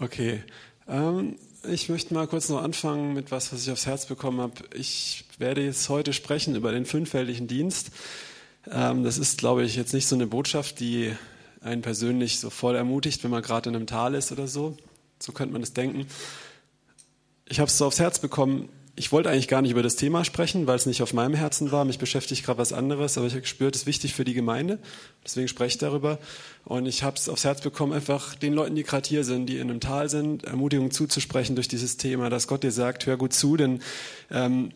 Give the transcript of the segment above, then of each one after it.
Okay. Ähm, ich möchte mal kurz noch anfangen mit was, was ich aufs Herz bekommen habe. Ich werde jetzt heute sprechen über den fünffältigen Dienst. Ähm, das ist, glaube ich, jetzt nicht so eine Botschaft, die einen persönlich so voll ermutigt, wenn man gerade in einem Tal ist oder so. So könnte man es denken. Ich habe es so aufs Herz bekommen, ich wollte eigentlich gar nicht über das Thema sprechen, weil es nicht auf meinem Herzen war. Mich beschäftigt gerade was anderes, aber ich habe gespürt, es ist wichtig für die Gemeinde. Deswegen spreche ich darüber. Und ich habe es aufs Herz bekommen, einfach den Leuten, die gerade hier sind, die in einem Tal sind, Ermutigung zuzusprechen durch dieses Thema, dass Gott dir sagt, hör gut zu, denn ähm,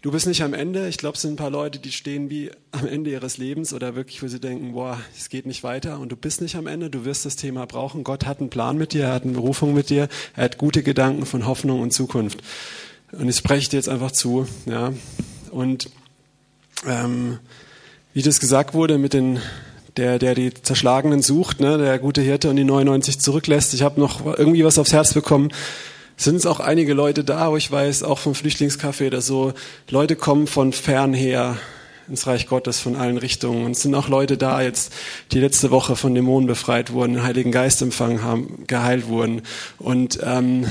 du bist nicht am Ende. Ich glaube, es sind ein paar Leute, die stehen wie am Ende ihres Lebens oder wirklich, wo sie denken, boah, es geht nicht weiter und du bist nicht am Ende. Du wirst das Thema brauchen. Gott hat einen Plan mit dir, er hat eine Berufung mit dir, er hat gute Gedanken von Hoffnung und Zukunft. Und ich spreche dir jetzt einfach zu. Ja. Und ähm, wie das gesagt wurde mit den der, der die Zerschlagenen sucht, ne, der gute Hirte und die 99 zurücklässt. Ich habe noch irgendwie was aufs Herz bekommen. Sind es auch einige Leute da, wo ich weiß, auch vom Flüchtlingscafé oder so, Leute kommen von fern her ins Reich Gottes von allen Richtungen. Und es sind auch Leute da jetzt, die letzte Woche von Dämonen befreit wurden, den Heiligen Geist empfangen haben, geheilt wurden. Und ähm,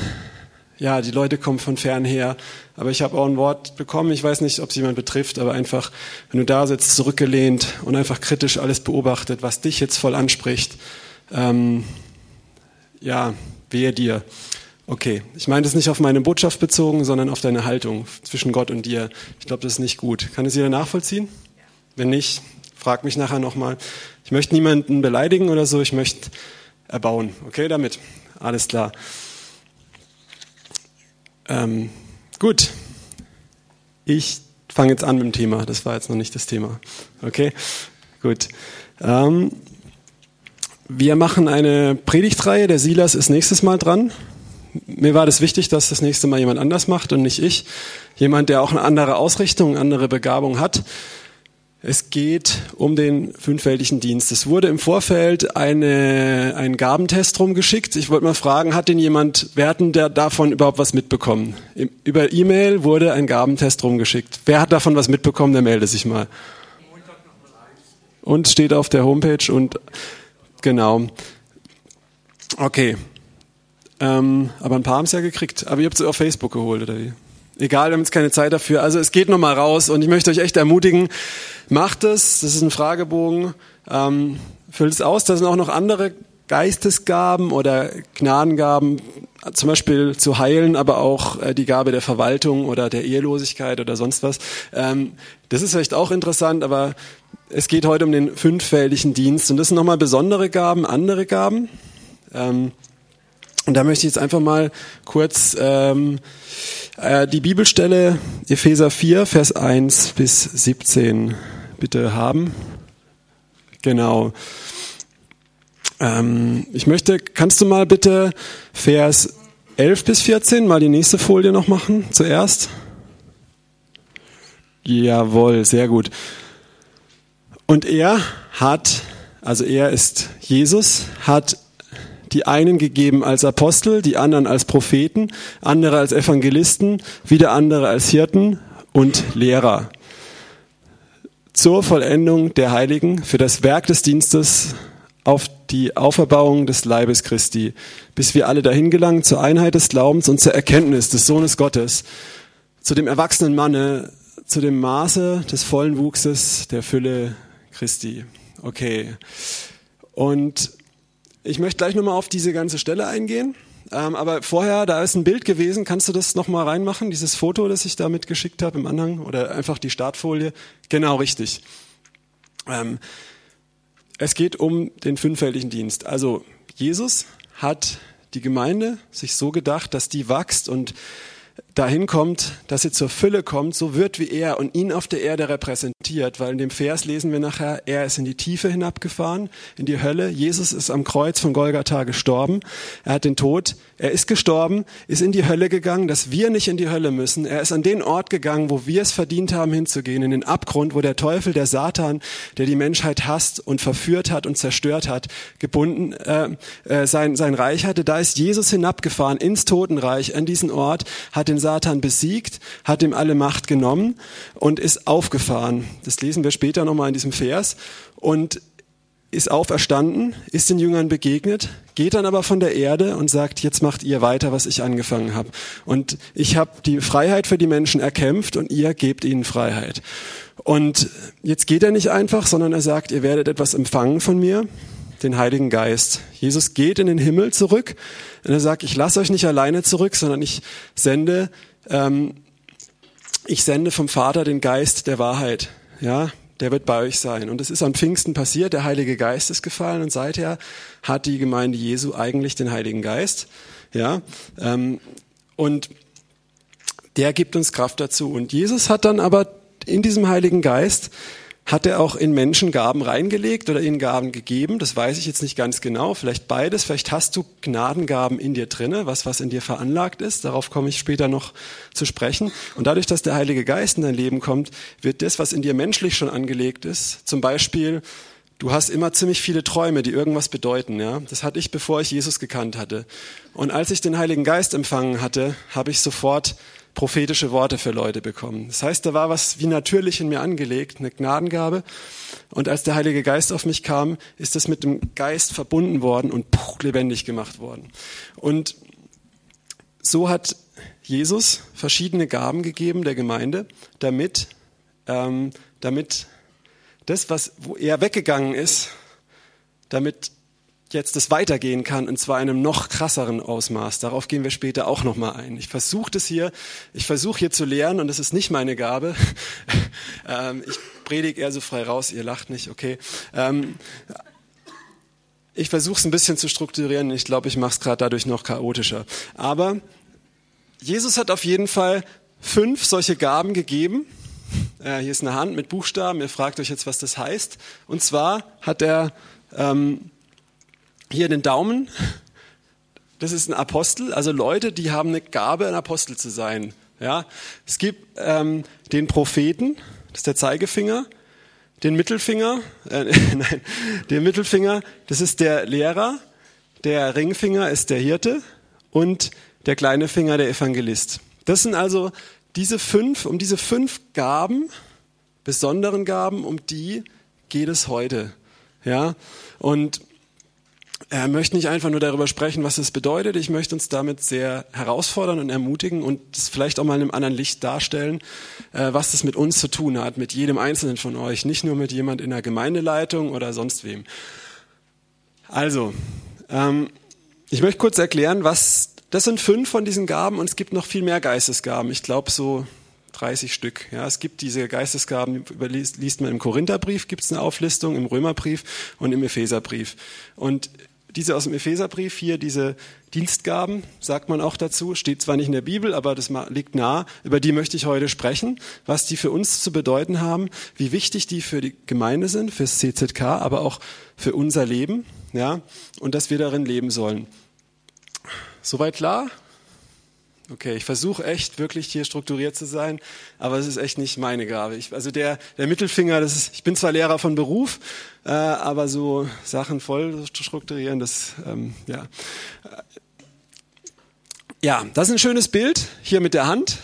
ja, die Leute kommen von fern her. Aber ich habe auch ein Wort bekommen, ich weiß nicht, ob es jemand betrifft, aber einfach, wenn du da sitzt, zurückgelehnt und einfach kritisch alles beobachtet, was dich jetzt voll anspricht, ähm, ja, wehe dir. Okay, ich meine das nicht auf meine Botschaft bezogen, sondern auf deine Haltung zwischen Gott und dir. Ich glaube, das ist nicht gut. Kann es jeder nachvollziehen? Wenn nicht, frag mich nachher nochmal. Ich möchte niemanden beleidigen oder so, ich möchte erbauen. Okay, damit? Alles klar. Ähm, gut, ich fange jetzt an mit dem Thema. Das war jetzt noch nicht das Thema. Okay, gut. Ähm, wir machen eine Predigtreihe. Der Silas ist nächstes Mal dran. Mir war das wichtig, dass das nächste Mal jemand anders macht und nicht ich. Jemand, der auch eine andere Ausrichtung, eine andere Begabung hat. Es geht um den fünffältigen Dienst. Es wurde im Vorfeld eine, ein Gabentest rumgeschickt. Ich wollte mal fragen, hat denn jemand, wer hat denn der davon überhaupt was mitbekommen? Über E-Mail wurde ein Gabentest rumgeschickt. Wer hat davon was mitbekommen, der melde sich mal. Und steht auf der Homepage und genau. Okay. Ähm, aber ein paar haben es ja gekriegt. Aber ihr habt es auf Facebook geholt, oder wie? Egal, wir haben jetzt keine Zeit dafür. Also es geht nochmal raus und ich möchte euch echt ermutigen, macht es. Das ist ein Fragebogen. Ähm, füllt es aus. Da sind auch noch andere Geistesgaben oder Gnadengaben, zum Beispiel zu heilen, aber auch äh, die Gabe der Verwaltung oder der Ehelosigkeit oder sonst was. Ähm, das ist vielleicht auch interessant, aber es geht heute um den fünffältigen Dienst und das sind nochmal besondere Gaben, andere Gaben. Ähm, und da möchte ich jetzt einfach mal kurz ähm, äh, die Bibelstelle Epheser 4, Vers 1 bis 17 bitte haben. Genau. Ähm, ich möchte, kannst du mal bitte Vers 11 bis 14 mal die nächste Folie noch machen zuerst? Jawohl, sehr gut. Und er hat, also er ist Jesus, hat die einen gegeben als Apostel, die anderen als Propheten, andere als Evangelisten, wieder andere als Hirten und Lehrer. Zur Vollendung der Heiligen, für das Werk des Dienstes auf die Auferbauung des Leibes Christi, bis wir alle dahin gelangen zur Einheit des Glaubens und zur Erkenntnis des Sohnes Gottes, zu dem erwachsenen Manne, zu dem Maße des vollen Wuchses der Fülle Christi. Okay. Und ich möchte gleich nochmal auf diese ganze Stelle eingehen. Ähm, aber vorher, da ist ein Bild gewesen. Kannst du das nochmal reinmachen? Dieses Foto, das ich da mitgeschickt habe im Anhang? Oder einfach die Startfolie? Genau, richtig. Ähm, es geht um den fünffältigen Dienst. Also, Jesus hat die Gemeinde sich so gedacht, dass die wächst und dahin kommt, dass sie zur Fülle kommt, so wird wie er und ihn auf der Erde repräsentiert, weil in dem Vers lesen wir nachher, er ist in die Tiefe hinabgefahren, in die Hölle. Jesus ist am Kreuz von Golgatha gestorben. Er hat den Tod, er ist gestorben, ist in die Hölle gegangen, dass wir nicht in die Hölle müssen. Er ist an den Ort gegangen, wo wir es verdient haben hinzugehen, in den Abgrund, wo der Teufel, der Satan, der die Menschheit hasst und verführt hat und zerstört hat, gebunden äh, äh, sein, sein Reich hatte. Da ist Jesus hinabgefahren ins Totenreich, an diesen Ort, hat den Satan besiegt, hat ihm alle Macht genommen und ist aufgefahren. Das lesen wir später nochmal in diesem Vers. Und ist auferstanden, ist den Jüngern begegnet, geht dann aber von der Erde und sagt, jetzt macht ihr weiter, was ich angefangen habe. Und ich habe die Freiheit für die Menschen erkämpft und ihr gebt ihnen Freiheit. Und jetzt geht er nicht einfach, sondern er sagt, ihr werdet etwas empfangen von mir, den Heiligen Geist. Jesus geht in den Himmel zurück und er sagt, ich lasse euch nicht alleine zurück, sondern ich sende, ähm, ich sende vom Vater den Geist der Wahrheit. Ja, der wird bei euch sein. Und es ist an Pfingsten passiert, der Heilige Geist ist gefallen und seither hat die Gemeinde Jesu eigentlich den Heiligen Geist. Ja, ähm, und der gibt uns Kraft dazu. Und Jesus hat dann aber in diesem Heiligen Geist hat er auch in Menschen Gaben reingelegt oder ihnen Gaben gegeben? Das weiß ich jetzt nicht ganz genau. Vielleicht beides. Vielleicht hast du Gnadengaben in dir drinne, was was in dir veranlagt ist. Darauf komme ich später noch zu sprechen. Und dadurch, dass der Heilige Geist in dein Leben kommt, wird das, was in dir menschlich schon angelegt ist, zum Beispiel Du hast immer ziemlich viele Träume, die irgendwas bedeuten. Ja? Das hatte ich, bevor ich Jesus gekannt hatte. Und als ich den Heiligen Geist empfangen hatte, habe ich sofort prophetische Worte für Leute bekommen. Das heißt, da war was wie natürlich in mir angelegt, eine Gnadengabe. Und als der Heilige Geist auf mich kam, ist das mit dem Geist verbunden worden und puch, lebendig gemacht worden. Und so hat Jesus verschiedene Gaben gegeben der Gemeinde, damit, ähm, damit das, was, wo er weggegangen ist, damit jetzt das weitergehen kann und zwar in einem noch krasseren Ausmaß. Darauf gehen wir später auch noch mal ein. Ich versuche das hier, ich versuche hier zu lehren und das ist nicht meine Gabe. ähm, ich predige eher so frei raus, ihr lacht nicht, okay. Ähm, ich versuche es ein bisschen zu strukturieren. Ich glaube, ich mache es gerade dadurch noch chaotischer. Aber Jesus hat auf jeden Fall fünf solche Gaben gegeben. Äh, hier ist eine Hand mit Buchstaben. Ihr fragt euch jetzt, was das heißt. Und zwar hat er ähm, hier den Daumen. Das ist ein Apostel, also Leute, die haben eine Gabe, ein Apostel zu sein. Ja, es gibt ähm, den Propheten, das ist der Zeigefinger, den Mittelfinger, äh, nein, den Mittelfinger, das ist der Lehrer, der Ringfinger ist der Hirte und der kleine Finger der Evangelist. Das sind also diese fünf, um diese fünf Gaben, besonderen Gaben, um die geht es heute. Ja, und er möchte nicht einfach nur darüber sprechen, was es bedeutet. Ich möchte uns damit sehr herausfordern und ermutigen und es vielleicht auch mal in einem anderen Licht darstellen, äh, was das mit uns zu tun hat, mit jedem Einzelnen von euch, nicht nur mit jemand in der Gemeindeleitung oder sonst wem. Also, ähm, ich möchte kurz erklären, was das sind fünf von diesen Gaben und es gibt noch viel mehr Geistesgaben. Ich glaube so 30 Stück. Ja, es gibt diese Geistesgaben, liest man im Korintherbrief, gibt es eine Auflistung, im Römerbrief und im Epheserbrief. Und diese aus dem Epheserbrief hier, diese Dienstgaben, sagt man auch dazu, steht zwar nicht in der Bibel, aber das liegt nah, über die möchte ich heute sprechen, was die für uns zu bedeuten haben, wie wichtig die für die Gemeinde sind, fürs CZK, aber auch für unser Leben, ja, und dass wir darin leben sollen. Soweit klar? Okay, ich versuche echt wirklich hier strukturiert zu sein, aber es ist echt nicht meine Gabe. Ich, also der, der Mittelfinger, das ist, ich bin zwar Lehrer von Beruf, äh, aber so Sachen voll zu strukturieren, das, ähm, ja. Ja, das ist ein schönes Bild hier mit der Hand.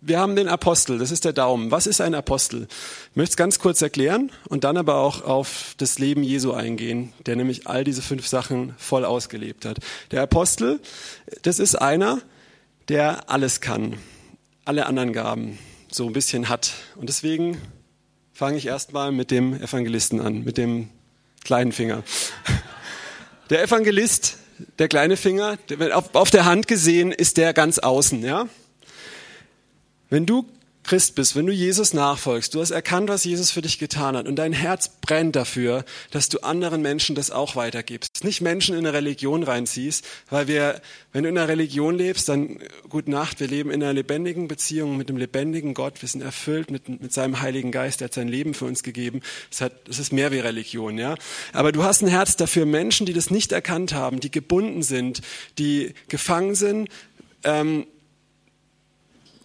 Wir haben den Apostel, das ist der Daumen. Was ist ein Apostel? Ich möchte es ganz kurz erklären und dann aber auch auf das Leben Jesu eingehen, der nämlich all diese fünf Sachen voll ausgelebt hat. Der Apostel, das ist einer, der alles kann, alle anderen Gaben so ein bisschen hat. Und deswegen fange ich erstmal mit dem Evangelisten an, mit dem kleinen Finger. Der Evangelist, der kleine Finger, auf der Hand gesehen ist der ganz außen, ja? Wenn du Christ bist, wenn du Jesus nachfolgst, du hast erkannt, was Jesus für dich getan hat und dein Herz brennt dafür, dass du anderen Menschen das auch weitergibst. Nicht Menschen in eine Religion reinziehst, weil wir, wenn du in einer Religion lebst, dann gute Nacht, wir leben in einer lebendigen Beziehung mit dem lebendigen Gott, wir sind erfüllt mit, mit seinem Heiligen Geist, der hat sein Leben für uns gegeben. Es hat, es ist mehr wie Religion, ja. Aber du hast ein Herz dafür, Menschen, die das nicht erkannt haben, die gebunden sind, die gefangen sind, ähm,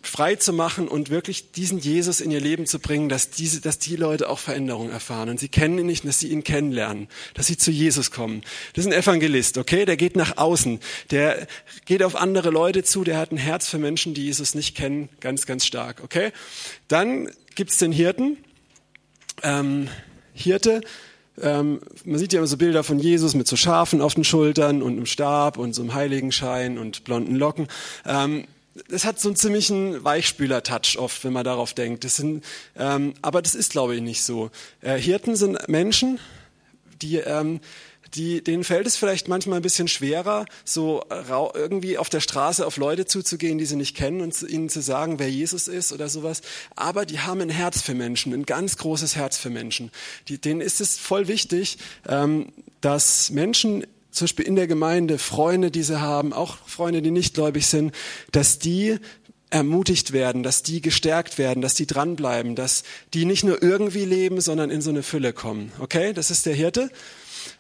frei zu machen und wirklich diesen Jesus in ihr Leben zu bringen, dass diese, dass die Leute auch Veränderung erfahren. Und sie kennen ihn nicht, dass sie ihn kennenlernen, dass sie zu Jesus kommen. Das ist ein Evangelist, okay? Der geht nach außen. Der geht auf andere Leute zu. Der hat ein Herz für Menschen, die Jesus nicht kennen, ganz, ganz stark, okay? Dann gibt's den Hirten. Ähm, Hirte, ähm, man sieht ja immer so Bilder von Jesus mit so Schafen auf den Schultern und einem Stab und so einem Heiligenschein und blonden Locken. Ähm, das hat so einen ziemlichen Weichspüler-Touch oft, wenn man darauf denkt. Das sind, ähm, aber das ist, glaube ich, nicht so. Äh, Hirten sind Menschen, die ähm, die, denen fällt es vielleicht manchmal ein bisschen schwerer, so irgendwie auf der Straße auf Leute zuzugehen, die sie nicht kennen und ihnen zu sagen, wer Jesus ist oder sowas. Aber die haben ein Herz für Menschen, ein ganz großes Herz für Menschen. Die, denen ist es voll wichtig, ähm, dass Menschen zum Beispiel in der Gemeinde, Freunde, die sie haben, auch Freunde, die nicht gläubig sind, dass die ermutigt werden, dass die gestärkt werden, dass die dranbleiben, dass die nicht nur irgendwie leben, sondern in so eine Fülle kommen. Okay, das ist der Hirte.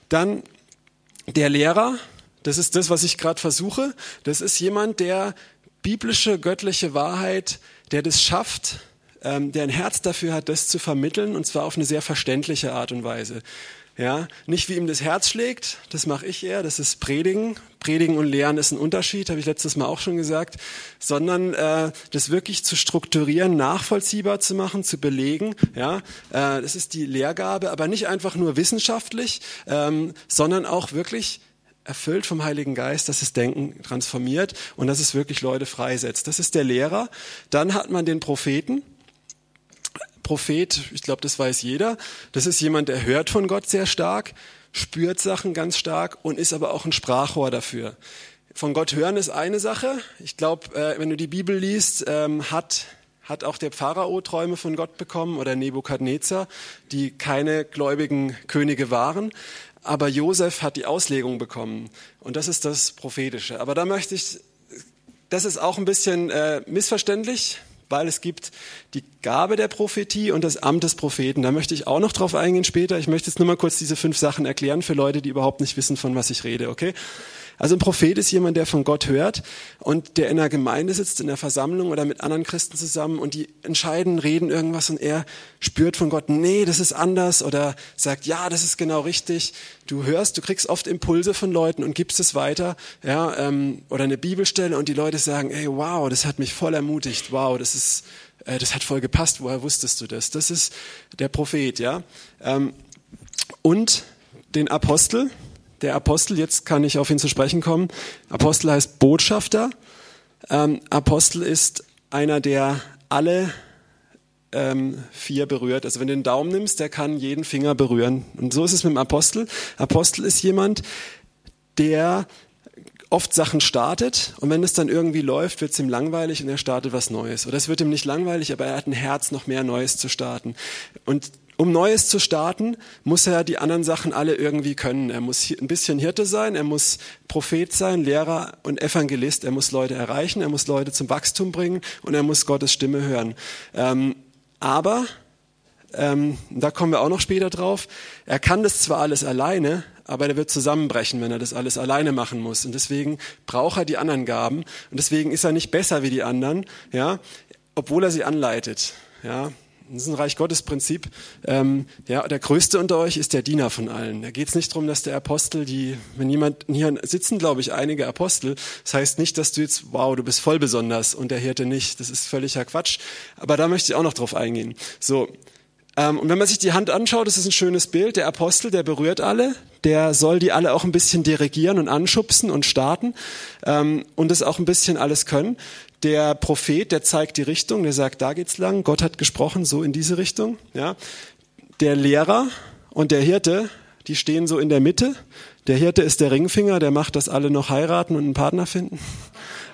Dann der Lehrer, das ist das, was ich gerade versuche. Das ist jemand, der biblische, göttliche Wahrheit, der das schafft, ähm, der ein Herz dafür hat, das zu vermitteln, und zwar auf eine sehr verständliche Art und Weise. Ja, nicht wie ihm das Herz schlägt, das mache ich eher, das ist Predigen. Predigen und Lehren ist ein Unterschied, habe ich letztes Mal auch schon gesagt, sondern äh, das wirklich zu strukturieren, nachvollziehbar zu machen, zu belegen. Ja, äh, das ist die Lehrgabe, aber nicht einfach nur wissenschaftlich, ähm, sondern auch wirklich erfüllt vom Heiligen Geist, dass es Denken transformiert und dass es wirklich Leute freisetzt. Das ist der Lehrer. Dann hat man den Propheten. Prophet, ich glaube, das weiß jeder. Das ist jemand, der hört von Gott sehr stark, spürt Sachen ganz stark und ist aber auch ein Sprachrohr dafür. Von Gott hören ist eine Sache. Ich glaube, äh, wenn du die Bibel liest, ähm, hat hat auch der Pharao Träume von Gott bekommen oder Nebukadnezar, die keine gläubigen Könige waren. Aber Josef hat die Auslegung bekommen. Und das ist das Prophetische. Aber da möchte ich, das ist auch ein bisschen äh, missverständlich weil es gibt die Gabe der Prophetie und das Amt des Propheten. Da möchte ich auch noch drauf eingehen später. Ich möchte jetzt nur mal kurz diese fünf Sachen erklären für Leute, die überhaupt nicht wissen, von was ich rede, okay? Also ein Prophet ist jemand, der von Gott hört und der in einer Gemeinde sitzt, in der Versammlung oder mit anderen Christen zusammen und die entscheiden, reden irgendwas und er spürt von Gott, nee, das ist anders oder sagt, ja, das ist genau richtig. Du hörst, du kriegst oft Impulse von Leuten und gibst es weiter, ja, ähm, oder eine Bibelstelle und die Leute sagen, ey, wow, das hat mich voll ermutigt, wow, das ist, äh, das hat voll gepasst, woher wusstest du das? Das ist der Prophet, ja. Ähm, und den Apostel, der Apostel, jetzt kann ich auf ihn zu sprechen kommen. Apostel heißt Botschafter. Ähm, Apostel ist einer, der alle ähm, vier berührt. Also wenn du den Daumen nimmst, der kann jeden Finger berühren. Und so ist es mit dem Apostel. Apostel ist jemand, der oft Sachen startet und wenn es dann irgendwie läuft, wird es ihm langweilig und er startet was Neues. Oder es wird ihm nicht langweilig, aber er hat ein Herz, noch mehr Neues zu starten. Und um Neues zu starten, muss er die anderen Sachen alle irgendwie können. Er muss ein bisschen Hirte sein, er muss Prophet sein, Lehrer und Evangelist. Er muss Leute erreichen, er muss Leute zum Wachstum bringen und er muss Gottes Stimme hören. Ähm, aber, ähm, da kommen wir auch noch später drauf, er kann das zwar alles alleine, aber er wird zusammenbrechen, wenn er das alles alleine machen muss. Und deswegen braucht er die anderen Gaben. Und deswegen ist er nicht besser wie die anderen, ja, obwohl er sie anleitet. Ja, das ist ein Reich Gottes Prinzip. Ähm, ja, der Größte unter euch ist der Diener von allen. Da geht es nicht darum, dass der Apostel, die, wenn jemand, hier sitzen, glaube ich, einige Apostel, das heißt nicht, dass du jetzt, wow, du bist voll besonders und der Hirte nicht. Das ist völliger Quatsch. Aber da möchte ich auch noch drauf eingehen. So. Ähm, und wenn man sich die Hand anschaut, das ist ein schönes Bild. Der Apostel, der berührt alle, der soll die alle auch ein bisschen dirigieren und anschubsen und starten ähm, und das auch ein bisschen alles können. Der Prophet, der zeigt die Richtung, der sagt, da geht's lang, Gott hat gesprochen, so in diese Richtung. Ja. Der Lehrer und der Hirte, die stehen so in der Mitte. Der Hirte ist der Ringfinger, der macht, dass alle noch heiraten und einen Partner finden.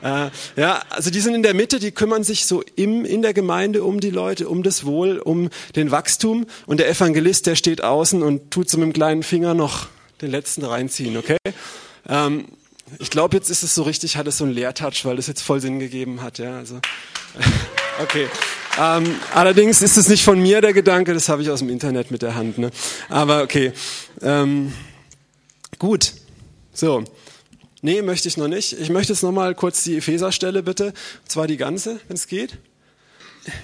Äh, ja, also die sind in der Mitte, die kümmern sich so im, in der Gemeinde um die Leute, um das Wohl, um den Wachstum. Und der Evangelist, der steht außen und tut so mit dem kleinen Finger noch den letzten reinziehen, okay? Ähm, ich glaube, jetzt ist es so richtig, hat es so einen Leertouch, weil das jetzt voll Sinn gegeben hat. Ja, also, okay. Ähm, allerdings ist es nicht von mir der Gedanke, das habe ich aus dem Internet mit der Hand. Ne? Aber okay. Ähm, gut. So. Nee, möchte ich noch nicht. Ich möchte jetzt noch mal kurz die Epheserstelle bitte. Und zwar die ganze, wenn es geht.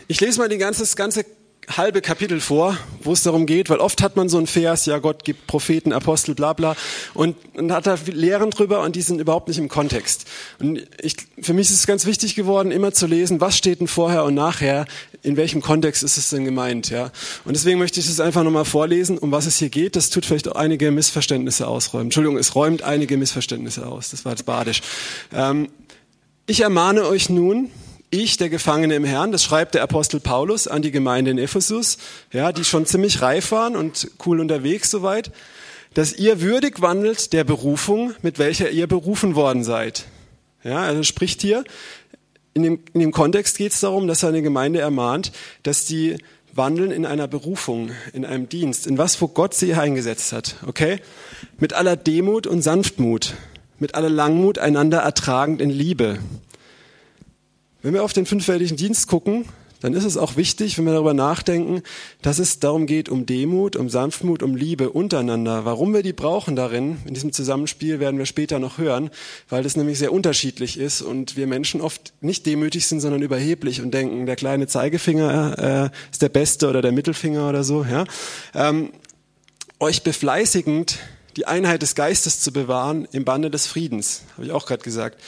Ich lese mal die ganze, das ganze halbe Kapitel vor, wo es darum geht, weil oft hat man so ein Vers, ja, Gott gibt Propheten, Apostel, bla bla, und, und hat da Lehren drüber und die sind überhaupt nicht im Kontext. Und ich, für mich ist es ganz wichtig geworden, immer zu lesen, was steht denn vorher und nachher in welchem Kontext ist es denn gemeint, ja? Und deswegen möchte ich das einfach nochmal vorlesen, um was es hier geht. Das tut vielleicht auch einige Missverständnisse ausräumen. Entschuldigung, es räumt einige Missverständnisse aus. Das war jetzt badisch. Ähm, ich ermahne euch nun, ich, der Gefangene im Herrn, das schreibt der Apostel Paulus an die Gemeinde in Ephesus, ja, die schon ziemlich reif waren und cool unterwegs soweit, dass ihr würdig wandelt der Berufung, mit welcher ihr berufen worden seid. Ja, also spricht hier, in dem, in dem Kontext geht es darum, dass seine Gemeinde ermahnt, dass die wandeln in einer Berufung, in einem Dienst, in was, wo Gott sie eingesetzt hat, okay? Mit aller Demut und Sanftmut, mit aller Langmut einander ertragend in Liebe. Wenn wir auf den fünffältigen Dienst gucken, dann ist es auch wichtig, wenn wir darüber nachdenken, dass es darum geht, um Demut, um Sanftmut, um Liebe untereinander. Warum wir die brauchen darin, in diesem Zusammenspiel, werden wir später noch hören, weil das nämlich sehr unterschiedlich ist und wir Menschen oft nicht demütig sind, sondern überheblich und denken, der kleine Zeigefinger äh, ist der beste oder der Mittelfinger oder so. Ja? Ähm, euch befleißigend, die Einheit des Geistes zu bewahren im Bande des Friedens, habe ich auch gerade gesagt.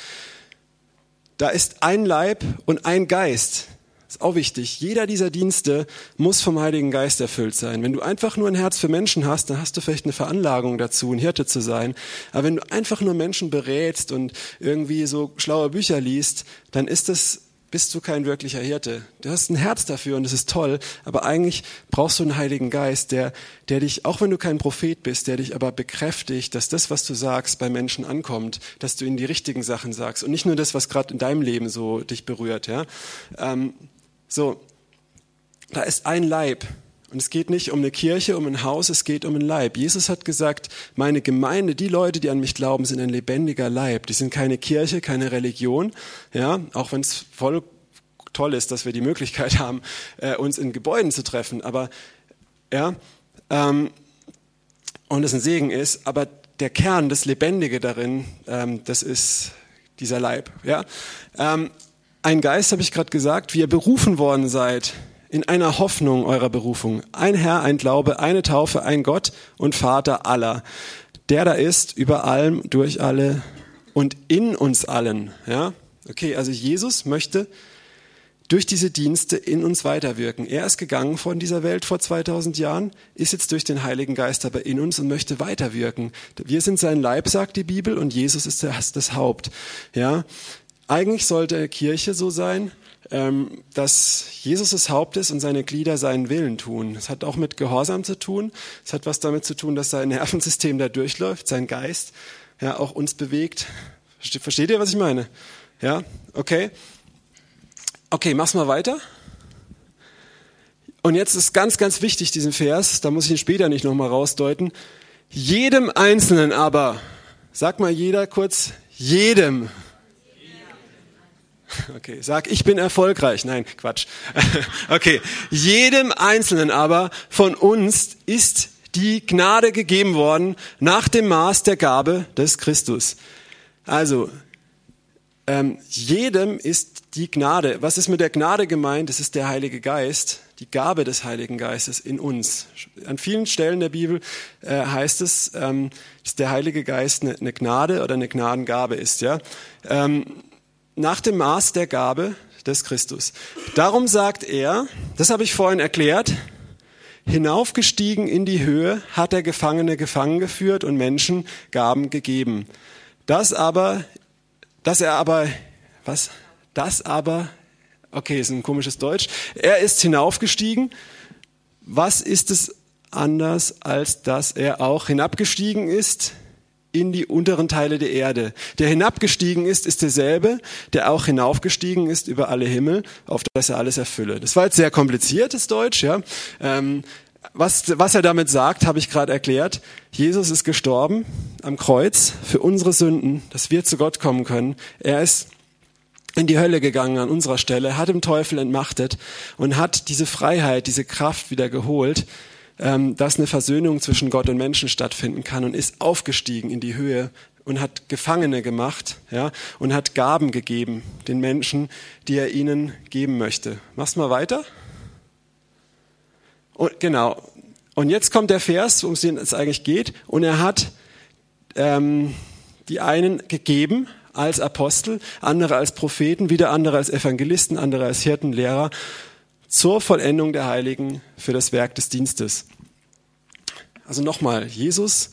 Da ist ein Leib und ein Geist ist auch wichtig. Jeder dieser Dienste muss vom Heiligen Geist erfüllt sein. Wenn du einfach nur ein Herz für Menschen hast, dann hast du vielleicht eine Veranlagung dazu, ein Hirte zu sein. Aber wenn du einfach nur Menschen berätst und irgendwie so schlaue Bücher liest, dann ist das bist du kein wirklicher Hirte. Du hast ein Herz dafür und es ist toll, aber eigentlich brauchst du einen Heiligen Geist, der, der dich, auch wenn du kein Prophet bist, der dich aber bekräftigt, dass das, was du sagst, bei Menschen ankommt, dass du ihnen die richtigen Sachen sagst und nicht nur das, was gerade in deinem Leben so dich berührt. Ja? Ähm, so, da ist ein Leib. Und es geht nicht um eine Kirche, um ein Haus, es geht um ein Leib. Jesus hat gesagt, meine Gemeinde, die Leute, die an mich glauben, sind ein lebendiger Leib. Die sind keine Kirche, keine Religion, ja, auch wenn es voll toll ist, dass wir die Möglichkeit haben, äh, uns in Gebäuden zu treffen, aber, ja, ähm, und es ein Segen ist, aber der Kern, das Lebendige darin, ähm, das ist dieser Leib, ja. Ähm, ein Geist, habe ich gerade gesagt, wie ihr berufen worden seid in einer Hoffnung eurer Berufung. Ein Herr, ein Glaube, eine Taufe, ein Gott und Vater aller. Der da ist, über allem, durch alle und in uns allen. Ja? Okay, also Jesus möchte durch diese Dienste in uns weiterwirken. Er ist gegangen von dieser Welt vor 2000 Jahren, ist jetzt durch den Heiligen Geist aber in uns und möchte weiterwirken. Wir sind sein Leib, sagt die Bibel, und Jesus ist das Haupt. Ja, eigentlich sollte Kirche so sein, dass Jesus das Haupt ist und seine Glieder seinen Willen tun. Es hat auch mit Gehorsam zu tun. Es hat was damit zu tun, dass sein Nervensystem da durchläuft, sein Geist ja auch uns bewegt. Versteht ihr, was ich meine? Ja, okay. Okay, mach's mal weiter. Und jetzt ist ganz, ganz wichtig diesen Vers, da muss ich ihn später nicht nochmal rausdeuten. Jedem Einzelnen aber, sag mal jeder kurz, jedem Okay, sag, ich bin erfolgreich. Nein, Quatsch. Okay, jedem Einzelnen aber von uns ist die Gnade gegeben worden nach dem Maß der Gabe des Christus. Also, ähm, jedem ist die Gnade. Was ist mit der Gnade gemeint? Das ist der Heilige Geist, die Gabe des Heiligen Geistes in uns. An vielen Stellen der Bibel äh, heißt es, ähm, dass der Heilige Geist eine, eine, Gnade oder eine Gnadengabe ist. Ja. Ähm, nach dem Maß der Gabe des Christus. Darum sagt er, das habe ich vorhin erklärt, hinaufgestiegen in die Höhe hat er Gefangene gefangen geführt und Menschen Gaben gegeben. Das aber, dass er aber, was? Das aber, okay, ist ein komisches Deutsch. Er ist hinaufgestiegen. Was ist es anders, als dass er auch hinabgestiegen ist in die unteren Teile der Erde. Der hinabgestiegen ist, ist derselbe, der auch hinaufgestiegen ist über alle Himmel, auf das er alles erfülle. Das war jetzt sehr kompliziertes Deutsch, ja. Ähm, was, was er damit sagt, habe ich gerade erklärt. Jesus ist gestorben am Kreuz für unsere Sünden, dass wir zu Gott kommen können. Er ist in die Hölle gegangen an unserer Stelle, hat dem Teufel entmachtet und hat diese Freiheit, diese Kraft wieder geholt, dass eine Versöhnung zwischen Gott und Menschen stattfinden kann und ist aufgestiegen in die Höhe und hat Gefangene gemacht, ja, und hat Gaben gegeben den Menschen, die er ihnen geben möchte. Machst mal weiter? Und, genau. Und jetzt kommt der Vers, um den es eigentlich geht. Und er hat ähm, die einen gegeben als Apostel, andere als Propheten, wieder andere als Evangelisten, andere als Hirten, Lehrer zur Vollendung der Heiligen für das Werk des Dienstes. Also nochmal, Jesus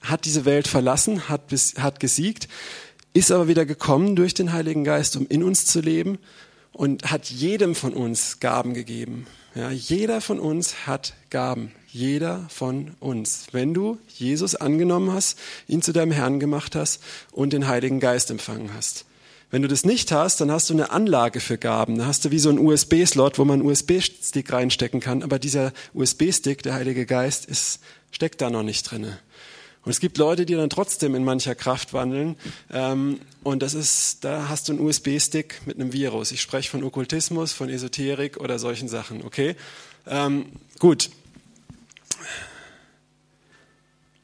hat diese Welt verlassen, hat, bis, hat gesiegt, ist aber wieder gekommen durch den Heiligen Geist, um in uns zu leben und hat jedem von uns Gaben gegeben. Ja, jeder von uns hat Gaben. Jeder von uns. Wenn du Jesus angenommen hast, ihn zu deinem Herrn gemacht hast und den Heiligen Geist empfangen hast. Wenn du das nicht hast, dann hast du eine Anlage für Gaben. Da hast du wie so einen USB-Slot, wo man einen USB-Stick reinstecken kann. Aber dieser USB-Stick, der Heilige Geist, ist, steckt da noch nicht drinne. Und es gibt Leute, die dann trotzdem in mancher Kraft wandeln. Ähm, und das ist, da hast du einen USB-Stick mit einem Virus. Ich spreche von Okkultismus, von Esoterik oder solchen Sachen. Okay? Ähm, gut.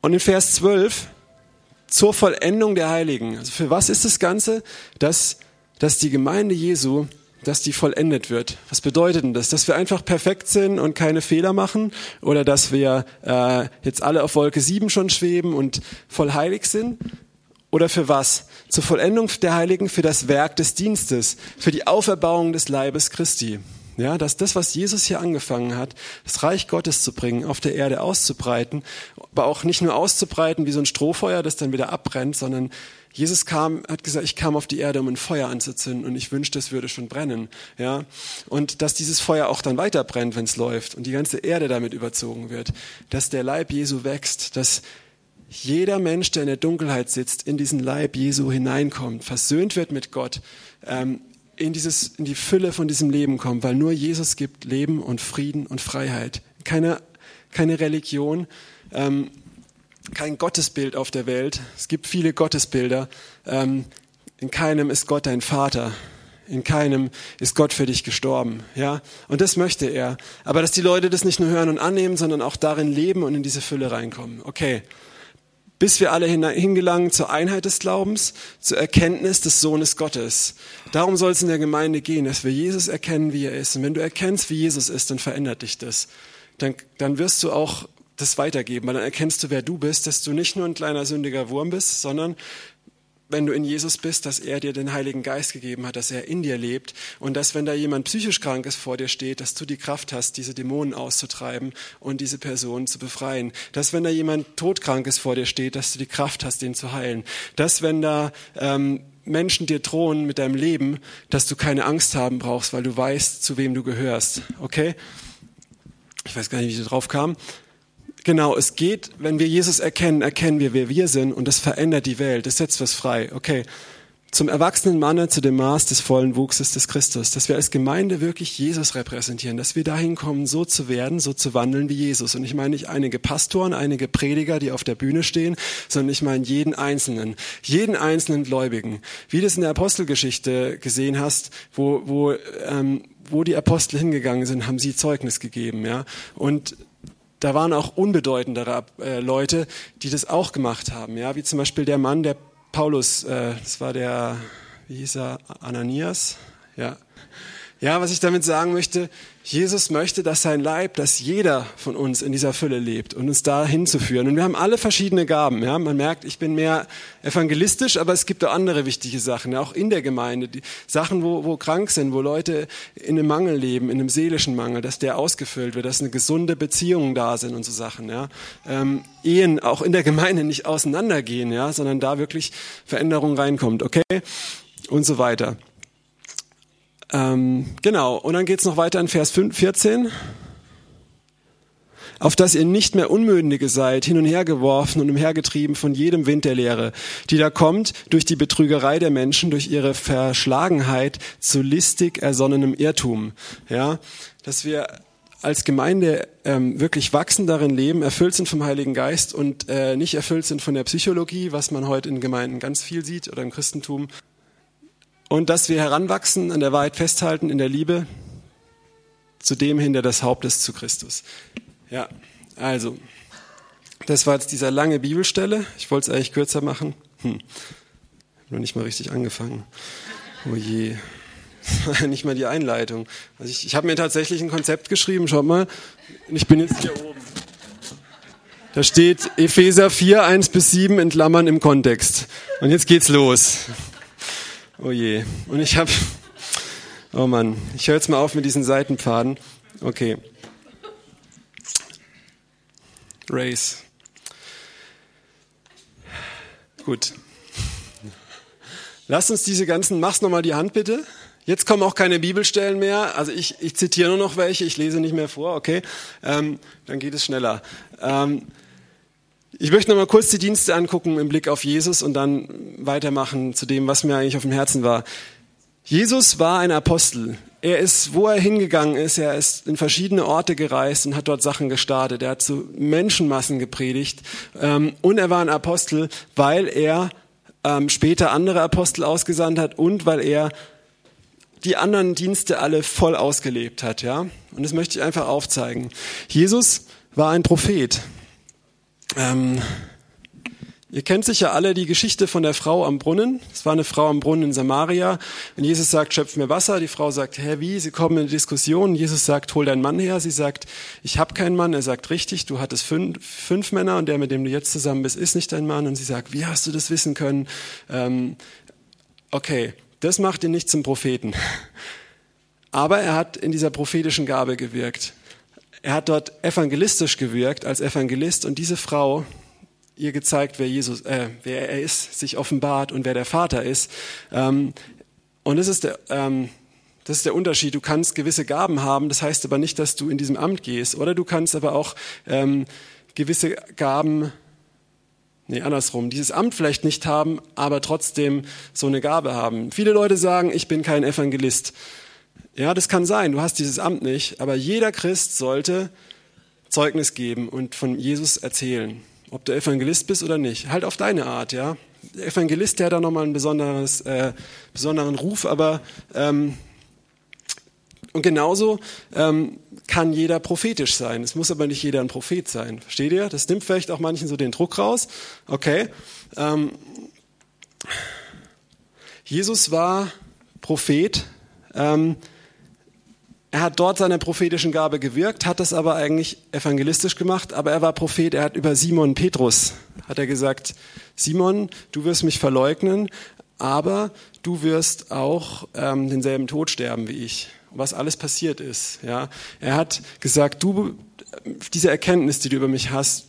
Und in Vers 12, zur Vollendung der Heiligen. Also für was ist das Ganze? Dass, dass die Gemeinde Jesu dass die vollendet wird. Was bedeutet denn das? Dass wir einfach perfekt sind und keine Fehler machen? Oder dass wir äh, jetzt alle auf Wolke 7 schon schweben und voll heilig sind? Oder für was? Zur Vollendung der Heiligen, für das Werk des Dienstes, für die Auferbauung des Leibes Christi. Ja, dass das, was Jesus hier angefangen hat, das Reich Gottes zu bringen, auf der Erde auszubreiten, aber auch nicht nur auszubreiten wie so ein Strohfeuer, das dann wieder abbrennt, sondern Jesus kam, hat gesagt, ich kam auf die Erde, um ein Feuer anzuzünden und ich wünschte, es würde schon brennen. Ja, und dass dieses Feuer auch dann weiter brennt, wenn es läuft und die ganze Erde damit überzogen wird, dass der Leib Jesu wächst, dass jeder Mensch, der in der Dunkelheit sitzt, in diesen Leib Jesu hineinkommt, versöhnt wird mit Gott, ähm, in, dieses, in die Fülle von diesem Leben kommt, weil nur Jesus gibt Leben und Frieden und Freiheit. Keine, keine Religion, ähm, kein Gottesbild auf der Welt. Es gibt viele Gottesbilder. Ähm, in keinem ist Gott dein Vater. In keinem ist Gott für dich gestorben. Ja? Und das möchte er. Aber dass die Leute das nicht nur hören und annehmen, sondern auch darin leben und in diese Fülle reinkommen. Okay. Bis wir alle hingelangen zur Einheit des Glaubens, zur Erkenntnis des Sohnes Gottes. Darum soll es in der Gemeinde gehen, dass wir Jesus erkennen, wie er ist. Und wenn du erkennst, wie Jesus ist, dann verändert dich das. Dann, dann wirst du auch das weitergeben, weil dann erkennst du, wer du bist, dass du nicht nur ein kleiner sündiger Wurm bist, sondern wenn du in Jesus bist, dass er dir den Heiligen Geist gegeben hat, dass er in dir lebt und dass wenn da jemand psychisch krank ist vor dir steht, dass du die Kraft hast, diese Dämonen auszutreiben und diese Person zu befreien. Dass wenn da jemand todkrank ist vor dir steht, dass du die Kraft hast, den zu heilen. Dass wenn da ähm, Menschen dir drohen mit deinem Leben, dass du keine Angst haben brauchst, weil du weißt, zu wem du gehörst. Okay? Ich weiß gar nicht, wie ich drauf kam. Genau, es geht, wenn wir Jesus erkennen, erkennen wir, wer wir sind und das verändert die Welt, das setzt was frei. Okay, zum erwachsenen Manne, zu dem Maß des vollen Wuchses des Christus, dass wir als Gemeinde wirklich Jesus repräsentieren, dass wir dahin kommen, so zu werden, so zu wandeln wie Jesus. Und ich meine nicht einige Pastoren, einige Prediger, die auf der Bühne stehen, sondern ich meine jeden Einzelnen, jeden einzelnen Gläubigen. Wie du es in der Apostelgeschichte gesehen hast, wo, wo, ähm, wo die Apostel hingegangen sind, haben sie Zeugnis gegeben, ja. Und da waren auch unbedeutendere äh, Leute, die das auch gemacht haben, ja, wie zum Beispiel der Mann, der Paulus, äh, das war der, wie hieß er, Ananias, ja, ja, was ich damit sagen möchte, Jesus möchte, dass sein Leib, dass jeder von uns in dieser Fülle lebt und uns da hinzuführen. Und wir haben alle verschiedene Gaben. Ja? Man merkt, ich bin mehr evangelistisch, aber es gibt auch andere wichtige Sachen, ja? auch in der Gemeinde. Die Sachen, wo, wo krank sind, wo Leute in einem Mangel leben, in einem seelischen Mangel, dass der ausgefüllt wird, dass eine gesunde Beziehung da sind und so Sachen. Ja? Ähm, Ehen auch in der Gemeinde nicht auseinandergehen, ja? sondern da wirklich Veränderung reinkommt. Okay? Und so weiter. Ähm, genau, und dann geht's noch weiter in Vers 14. Auf dass ihr nicht mehr Unmündige seid, hin und her geworfen und umhergetrieben von jedem Wind der Lehre, die da kommt durch die Betrügerei der Menschen, durch ihre Verschlagenheit zu listig ersonnenem Irrtum. Ja, dass wir als Gemeinde ähm, wirklich wachsen darin leben, erfüllt sind vom Heiligen Geist und äh, nicht erfüllt sind von der Psychologie, was man heute in Gemeinden ganz viel sieht oder im Christentum, und dass wir heranwachsen, an der Wahrheit festhalten, in der Liebe zu dem hin, der das Haupt ist, zu Christus. Ja, also, das war jetzt dieser lange Bibelstelle. Ich wollte es eigentlich kürzer machen. Hm. Noch nicht mal richtig angefangen. Oh je. nicht mal die Einleitung. Also ich, ich habe mir tatsächlich ein Konzept geschrieben, schaut mal. Ich bin jetzt hier oben. Da steht Epheser 4, 1 bis 7 in Klammern im Kontext. Und jetzt geht's los. Oh je. Und ich habe Oh Mann, ich höre jetzt mal auf mit diesen Seitenpfaden. Okay. Race. Gut. Lass uns diese ganzen, mach's nochmal die Hand bitte. Jetzt kommen auch keine Bibelstellen mehr. Also ich, ich zitiere nur noch welche, ich lese nicht mehr vor, okay? Ähm, dann geht es schneller. Ähm, ich möchte nochmal kurz die Dienste angucken im Blick auf Jesus und dann weitermachen zu dem, was mir eigentlich auf dem Herzen war. Jesus war ein Apostel. Er ist, wo er hingegangen ist, er ist in verschiedene Orte gereist und hat dort Sachen gestartet. Er hat zu Menschenmassen gepredigt. Ähm, und er war ein Apostel, weil er ähm, später andere Apostel ausgesandt hat und weil er die anderen Dienste alle voll ausgelebt hat, ja. Und das möchte ich einfach aufzeigen. Jesus war ein Prophet. Ähm, ihr kennt sicher alle die Geschichte von der Frau am Brunnen. Es war eine Frau am Brunnen in Samaria. Und Jesus sagt, schöpf mir Wasser. Die Frau sagt, hä, wie? Sie kommen in eine Diskussion. Jesus sagt, hol deinen Mann her. Sie sagt, ich habe keinen Mann. Er sagt, richtig, du hattest fünf, fünf Männer und der, mit dem du jetzt zusammen bist, ist nicht dein Mann. Und sie sagt, wie hast du das wissen können? Ähm, okay, das macht ihn nicht zum Propheten. Aber er hat in dieser prophetischen Gabe gewirkt. Er hat dort evangelistisch gewirkt als Evangelist und diese Frau ihr gezeigt, wer Jesus, äh, wer er ist, sich offenbart und wer der Vater ist. Ähm, und das ist der, ähm, das ist der Unterschied. Du kannst gewisse Gaben haben, das heißt aber nicht, dass du in diesem Amt gehst. Oder du kannst aber auch ähm, gewisse Gaben Nee, andersrum. Dieses Amt vielleicht nicht haben, aber trotzdem so eine Gabe haben. Viele Leute sagen, ich bin kein Evangelist. Ja, das kann sein. Du hast dieses Amt nicht, aber jeder Christ sollte Zeugnis geben und von Jesus erzählen. Ob du Evangelist bist oder nicht. Halt auf deine Art, ja. Der Evangelist, der hat da nochmal einen besonderes, äh, besonderen Ruf, aber ähm, und genauso ähm, kann jeder prophetisch sein. Es muss aber nicht jeder ein Prophet sein. Versteht ihr? Das nimmt vielleicht auch manchen so den Druck raus. Okay. Ähm, Jesus war Prophet. Ähm, er hat dort seine prophetischen Gabe gewirkt, hat das aber eigentlich evangelistisch gemacht, aber er war Prophet, er hat über Simon Petrus, hat er gesagt, Simon, du wirst mich verleugnen, aber du wirst auch ähm, denselben Tod sterben wie ich was alles passiert ist. Ja, er hat gesagt, du, diese Erkenntnis, die du über mich hast,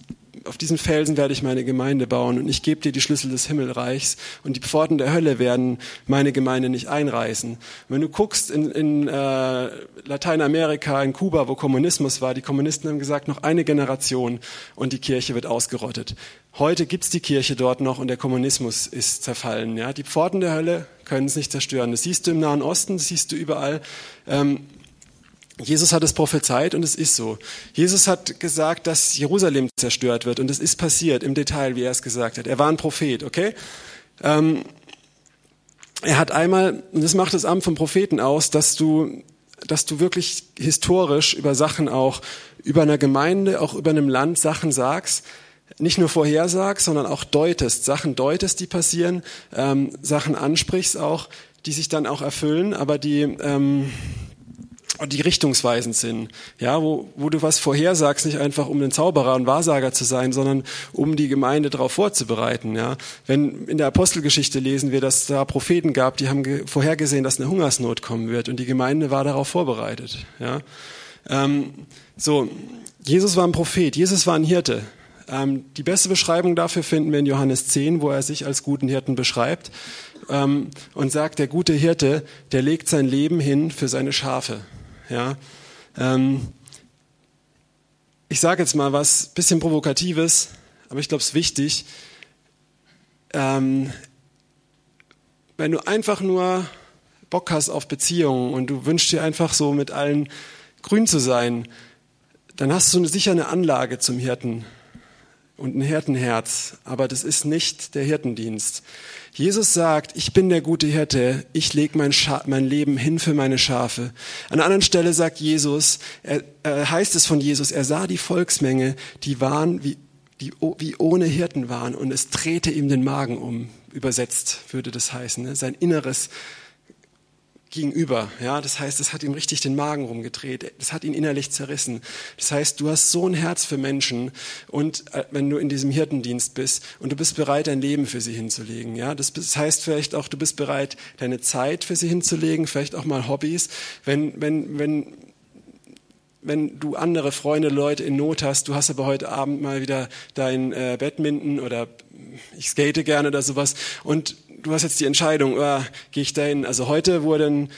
auf diesen Felsen werde ich meine Gemeinde bauen und ich gebe dir die Schlüssel des Himmelreichs und die Pforten der Hölle werden meine Gemeinde nicht einreißen. wenn du guckst in, in äh, Lateinamerika, in Kuba, wo Kommunismus war, die Kommunisten haben gesagt, noch eine Generation und die Kirche wird ausgerottet. Heute gibt's die Kirche dort noch und der Kommunismus ist zerfallen. Ja? Die Pforten der Hölle können es nicht zerstören. Das siehst du im Nahen Osten, das siehst du überall. Ähm, Jesus hat es prophezeit und es ist so. Jesus hat gesagt, dass Jerusalem zerstört wird und es ist passiert im Detail, wie er es gesagt hat. Er war ein Prophet, okay? Ähm, er hat einmal, und das macht das Amt vom Propheten aus, dass du, dass du wirklich historisch über Sachen auch, über einer Gemeinde, auch über einem Land Sachen sagst, nicht nur vorhersagst, sondern auch deutest, Sachen deutest, die passieren, ähm, Sachen ansprichst auch, die sich dann auch erfüllen, aber die, ähm, die richtungsweisend sind, ja, wo, wo du was vorhersagst, nicht einfach um ein Zauberer und Wahrsager zu sein, sondern um die Gemeinde darauf vorzubereiten, ja. Wenn in der Apostelgeschichte lesen wir, dass da Propheten gab, die haben vorhergesehen, dass eine Hungersnot kommen wird und die Gemeinde war darauf vorbereitet, ja. Ähm, so, Jesus war ein Prophet, Jesus war ein Hirte. Ähm, die beste Beschreibung dafür finden wir in Johannes 10, wo er sich als guten Hirten beschreibt ähm, und sagt, der gute Hirte, der legt sein Leben hin für seine Schafe. Ja? Ähm, ich sage jetzt mal was bisschen provokatives, aber ich glaube, es ist wichtig. Ähm, wenn du einfach nur Bock hast auf Beziehungen und du wünschst dir einfach so mit allen grün zu sein, dann hast du sicher eine Anlage zum Hirten und ein Hirtenherz, aber das ist nicht der Hirtendienst. Jesus sagt, ich bin der gute Hirte, ich lege mein, mein, Leben hin für meine Schafe. An einer anderen Stelle sagt Jesus, er, äh, heißt es von Jesus, er sah die Volksmenge, die waren wie, die, wie ohne Hirten waren und es drehte ihm den Magen um. Übersetzt würde das heißen. Ne? Sein Inneres gegenüber. Ja, das heißt, es hat ihm richtig den Magen rumgedreht. Das hat ihn innerlich zerrissen. Das heißt, du hast so ein Herz für Menschen und äh, wenn du in diesem Hirtendienst bist und du bist bereit, dein Leben für sie hinzulegen. Ja, das heißt vielleicht auch, du bist bereit, deine Zeit für sie hinzulegen, vielleicht auch mal Hobbys. Wenn, wenn, wenn, wenn du andere Freunde, Leute in Not hast, du hast aber heute Abend mal wieder dein äh, Badminton oder ich skate gerne oder sowas und du hast jetzt die Entscheidung, oh, gehe ich dahin? Also heute wurde ein,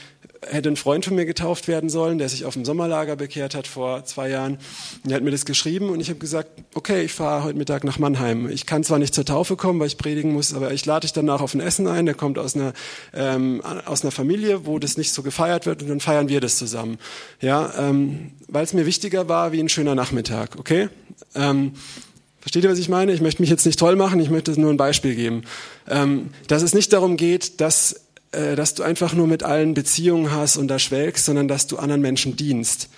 hätte ein Freund von mir getauft werden sollen, der sich auf dem Sommerlager bekehrt hat vor zwei Jahren. Der hat mir das geschrieben und ich habe gesagt, okay, ich fahre heute Mittag nach Mannheim. Ich kann zwar nicht zur Taufe kommen, weil ich predigen muss, aber ich lade dich danach auf ein Essen ein. Der kommt aus einer ähm, aus einer Familie, wo das nicht so gefeiert wird und dann feiern wir das zusammen. Ja, ähm, weil es mir wichtiger war wie ein schöner Nachmittag. Okay. Ähm, Versteht ihr, was ich meine? Ich möchte mich jetzt nicht toll machen, ich möchte nur ein Beispiel geben. Ähm, dass es nicht darum geht, dass, äh, dass du einfach nur mit allen Beziehungen hast und da schwelgst, sondern dass du anderen Menschen dienst.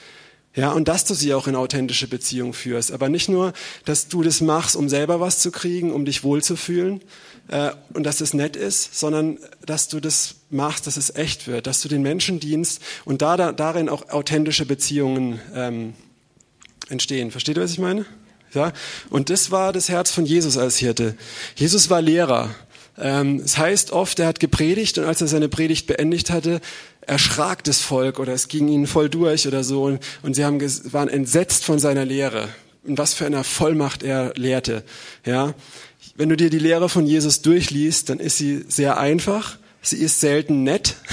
Ja, und dass du sie auch in authentische Beziehungen führst. Aber nicht nur, dass du das machst, um selber was zu kriegen, um dich wohlzufühlen äh, und dass es nett ist, sondern dass du das machst, dass es echt wird, dass du den Menschen dienst und da, da darin auch authentische Beziehungen ähm, entstehen. Versteht ihr, was ich meine? Ja? Und das war das Herz von Jesus als Hirte. Jesus war Lehrer. Ähm, es heißt oft, er hat gepredigt und als er seine Predigt beendigt hatte, erschrak das Volk oder es ging ihnen voll durch oder so und, und sie haben, waren entsetzt von seiner Lehre. In was für einer Vollmacht er lehrte. Ja? Wenn du dir die Lehre von Jesus durchliest, dann ist sie sehr einfach. Sie ist selten nett.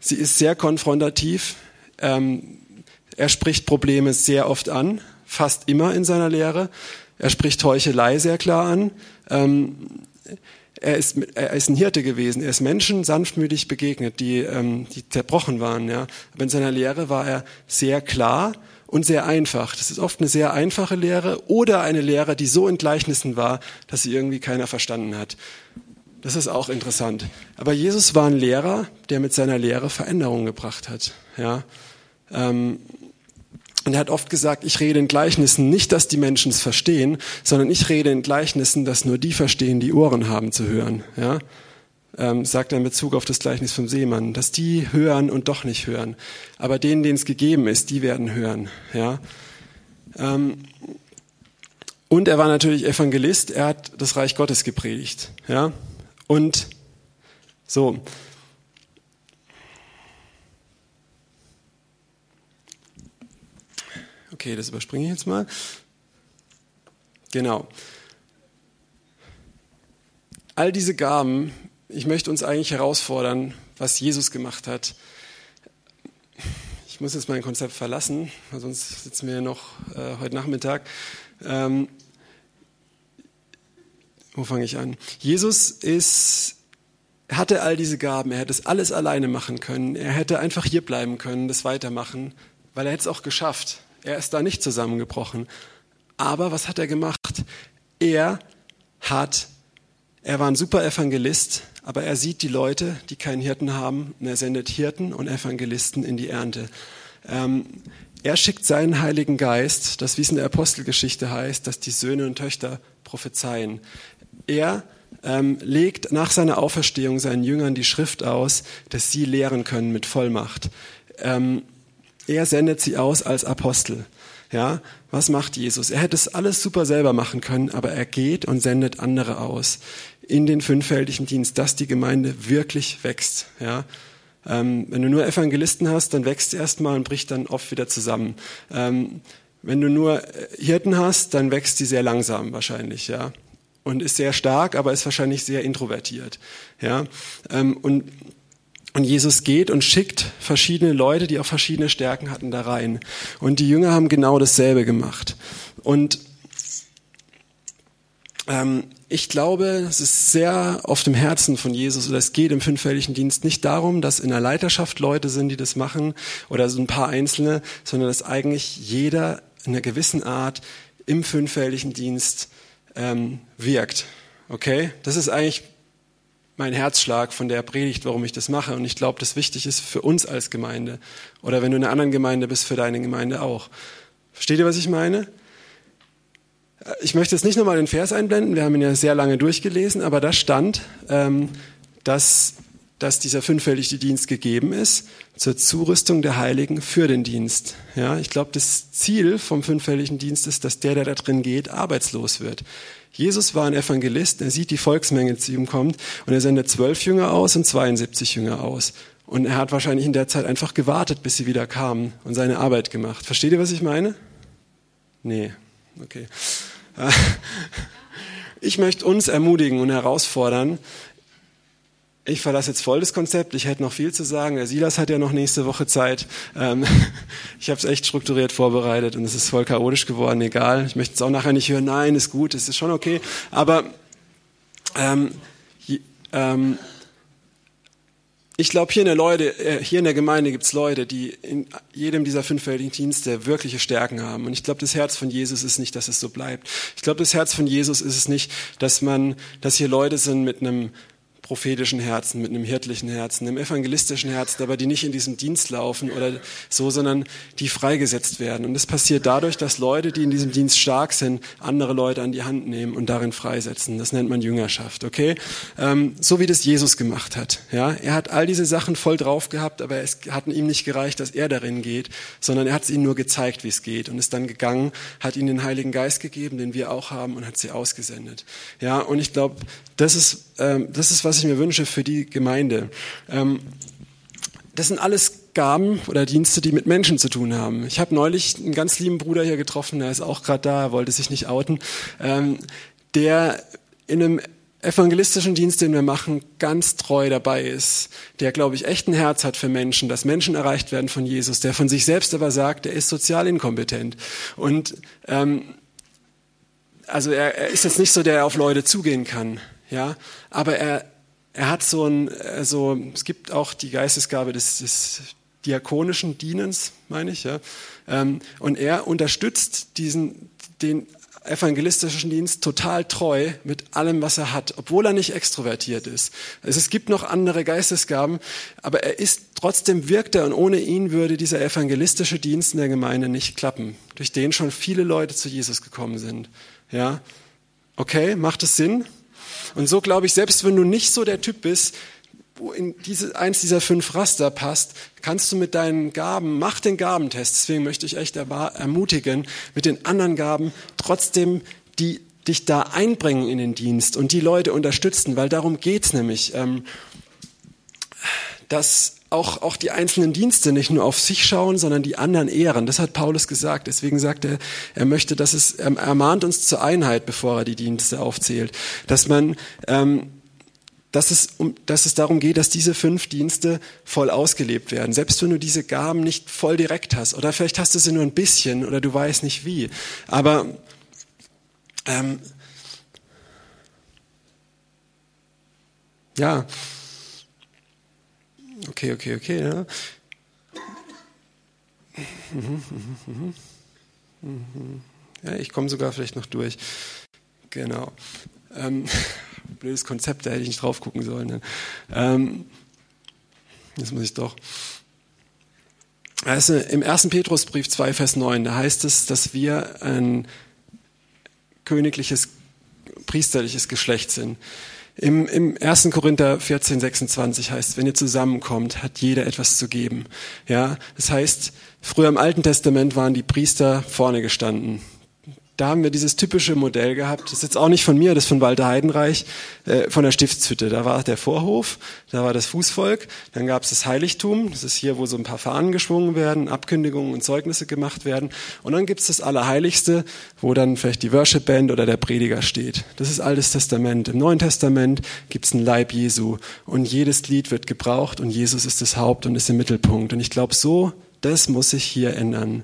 Sie ist sehr konfrontativ. Ähm, er spricht Probleme sehr oft an fast immer in seiner Lehre. Er spricht Heuchelei sehr klar an. Ähm, er ist, er ist ein Hirte gewesen. Er ist Menschen sanftmütig begegnet, die, ähm, die zerbrochen waren. Ja. Aber in seiner Lehre war er sehr klar und sehr einfach. Das ist oft eine sehr einfache Lehre oder eine Lehre, die so in Gleichnissen war, dass sie irgendwie keiner verstanden hat. Das ist auch interessant. Aber Jesus war ein Lehrer, der mit seiner Lehre Veränderungen gebracht hat. Ja. Ähm, und er hat oft gesagt, ich rede in Gleichnissen nicht, dass die Menschen es verstehen, sondern ich rede in Gleichnissen, dass nur die verstehen, die Ohren haben zu hören. Ja? Ähm, sagt er in Bezug auf das Gleichnis vom Seemann, dass die hören und doch nicht hören. Aber denen, denen es gegeben ist, die werden hören. Ja? Ähm, und er war natürlich Evangelist, er hat das Reich Gottes gepredigt. Ja? Und so, Okay, das überspringe ich jetzt mal. Genau. All diese Gaben, ich möchte uns eigentlich herausfordern, was Jesus gemacht hat. Ich muss jetzt mein Konzept verlassen, weil sonst sitzen wir noch äh, heute Nachmittag. Ähm, wo fange ich an? Jesus ist, hatte all diese Gaben, er hätte es alles alleine machen können, er hätte einfach hier bleiben können, das weitermachen, weil er hätte es auch geschafft. Er ist da nicht zusammengebrochen. Aber was hat er gemacht? Er hat, er war ein super Evangelist, aber er sieht die Leute, die keinen Hirten haben, und er sendet Hirten und Evangelisten in die Ernte. Ähm, er schickt seinen Heiligen Geist, das wie es in der Apostelgeschichte heißt, dass die Söhne und Töchter prophezeien. Er ähm, legt nach seiner Auferstehung seinen Jüngern die Schrift aus, dass sie lehren können mit Vollmacht. Ähm, er sendet sie aus als Apostel. Ja, was macht Jesus? Er hätte es alles super selber machen können, aber er geht und sendet andere aus in den fünffältigen Dienst, dass die Gemeinde wirklich wächst. Ja, ähm, wenn du nur Evangelisten hast, dann wächst sie erstmal und bricht dann oft wieder zusammen. Ähm, wenn du nur Hirten hast, dann wächst sie sehr langsam wahrscheinlich. Ja, und ist sehr stark, aber ist wahrscheinlich sehr introvertiert. Ja, ähm, und und Jesus geht und schickt verschiedene Leute, die auch verschiedene Stärken hatten, da rein. Und die Jünger haben genau dasselbe gemacht. Und ähm, ich glaube, es ist sehr auf dem Herzen von Jesus, oder es geht im fünffältigen Dienst nicht darum, dass in der Leiterschaft Leute sind, die das machen, oder so ein paar Einzelne, sondern dass eigentlich jeder in einer gewissen Art im fünffältigen Dienst ähm, wirkt. Okay? Das ist eigentlich mein Herzschlag von der Predigt, warum ich das mache. Und ich glaube, das wichtig ist für uns als Gemeinde. Oder wenn du in einer anderen Gemeinde bist, für deine Gemeinde auch. Versteht ihr, was ich meine? Ich möchte jetzt nicht nochmal den Vers einblenden, wir haben ihn ja sehr lange durchgelesen, aber da stand, ähm, dass dass dieser fünffältige Dienst gegeben ist zur Zurüstung der Heiligen für den Dienst. Ja, ich glaube, das Ziel vom fünffälligen Dienst ist, dass der, der da drin geht, arbeitslos wird. Jesus war ein Evangelist, er sieht die Volksmenge zu ihm kommt und er sendet zwölf Jünger aus und 72 Jünger aus. Und er hat wahrscheinlich in der Zeit einfach gewartet, bis sie wieder kamen und seine Arbeit gemacht. Versteht ihr, was ich meine? Nee, okay. Ich möchte uns ermutigen und herausfordern, ich verlasse jetzt voll das Konzept. Ich hätte noch viel zu sagen. Der Silas hat ja noch nächste Woche Zeit. Ähm, ich habe es echt strukturiert vorbereitet und es ist voll chaotisch geworden. Egal. Ich möchte es auch nachher nicht hören. Nein, ist gut, es ist schon okay. Aber ähm, ähm, ich glaube, hier in der Leute, äh, hier in der Gemeinde gibt's Leute, die in jedem dieser fünffältigen Dienste wirkliche Stärken haben. Und ich glaube, das Herz von Jesus ist nicht, dass es so bleibt. Ich glaube, das Herz von Jesus ist es nicht, dass man, dass hier Leute sind mit einem prophetischen Herzen, mit einem hirtlichen Herzen, einem evangelistischen Herzen, aber die nicht in diesem Dienst laufen oder so, sondern die freigesetzt werden. Und das passiert dadurch, dass Leute, die in diesem Dienst stark sind, andere Leute an die Hand nehmen und darin freisetzen. Das nennt man Jüngerschaft, okay? Ähm, so wie das Jesus gemacht hat. Ja, er hat all diese Sachen voll drauf gehabt, aber es hat ihm nicht gereicht, dass er darin geht, sondern er hat es ihnen nur gezeigt, wie es geht und ist dann gegangen, hat ihnen den Heiligen Geist gegeben, den wir auch haben und hat sie ausgesendet. Ja, und ich glaube, das ist, ähm, das ist, was ich mir wünsche für die Gemeinde. Ähm, das sind alles Gaben oder Dienste, die mit Menschen zu tun haben. Ich habe neulich einen ganz lieben Bruder hier getroffen, der ist auch gerade da, wollte sich nicht outen, ähm, der in einem evangelistischen Dienst, den wir machen, ganz treu dabei ist, der, glaube ich, echt ein Herz hat für Menschen, dass Menschen erreicht werden von Jesus, der von sich selbst aber sagt, er ist sozial inkompetent. Und ähm, also er, er ist jetzt nicht so, der auf Leute zugehen kann ja, aber er, er hat so ein, also es gibt auch die Geistesgabe des, des diakonischen Dienens, meine ich, ja, ähm, und er unterstützt diesen, den evangelistischen Dienst total treu mit allem, was er hat, obwohl er nicht extrovertiert ist. Also es gibt noch andere Geistesgaben, aber er ist trotzdem wirkt er und ohne ihn würde dieser evangelistische Dienst in der Gemeinde nicht klappen, durch den schon viele Leute zu Jesus gekommen sind. Ja, okay, macht es Sinn? Und so glaube ich, selbst wenn du nicht so der Typ bist, wo in diese, eins dieser fünf Raster passt, kannst du mit deinen Gaben, mach den Gabentest. Deswegen möchte ich echt ermutigen, mit den anderen Gaben trotzdem die, dich da einbringen in den Dienst und die Leute unterstützen, weil darum geht's nämlich, ähm, dass auch, auch die einzelnen Dienste nicht nur auf sich schauen, sondern die anderen ehren. Das hat Paulus gesagt. Deswegen sagt er, er möchte, dass es, er ermahnt uns zur Einheit, bevor er die Dienste aufzählt. Dass man, ähm, dass es, um, dass es darum geht, dass diese fünf Dienste voll ausgelebt werden. Selbst wenn du diese Gaben nicht voll direkt hast oder vielleicht hast du sie nur ein bisschen oder du weißt nicht wie. Aber ähm, ja, Okay, okay, okay. Ja, ja ich komme sogar vielleicht noch durch. Genau. Ähm, blödes Konzept, da hätte ich nicht drauf gucken sollen. Ne? Ähm, jetzt muss ich doch. Also Im 1. Petrusbrief 2, Vers 9, da heißt es, dass wir ein königliches, priesterliches Geschlecht sind. Im, Im 1. Korinther 14, 26 heißt, wenn ihr zusammenkommt, hat jeder etwas zu geben. Ja, das heißt, früher im Alten Testament waren die Priester vorne gestanden da haben wir dieses typische Modell gehabt. Das ist jetzt auch nicht von mir, das ist von Walter Heidenreich, äh, von der Stiftshütte. Da war der Vorhof, da war das Fußvolk, dann gab es das Heiligtum, das ist hier, wo so ein paar Fahnen geschwungen werden, Abkündigungen und Zeugnisse gemacht werden. Und dann gibt es das Allerheiligste, wo dann vielleicht die Worship Band oder der Prediger steht. Das ist Altes Testament. Im Neuen Testament gibt es einen Leib Jesu und jedes Lied wird gebraucht und Jesus ist das Haupt und ist im Mittelpunkt. Und ich glaube, so, das muss sich hier ändern.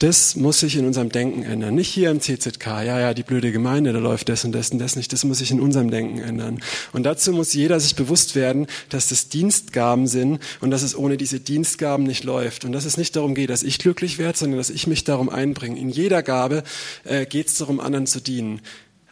Das muss sich in unserem Denken ändern. Nicht hier im CZK, ja, ja, die blöde Gemeinde, da läuft das und das und das nicht. Das muss sich in unserem Denken ändern. Und dazu muss jeder sich bewusst werden, dass das Dienstgaben sind und dass es ohne diese Dienstgaben nicht läuft. Und dass es nicht darum geht, dass ich glücklich werde, sondern dass ich mich darum einbringe. In jeder Gabe äh, geht es darum, anderen zu dienen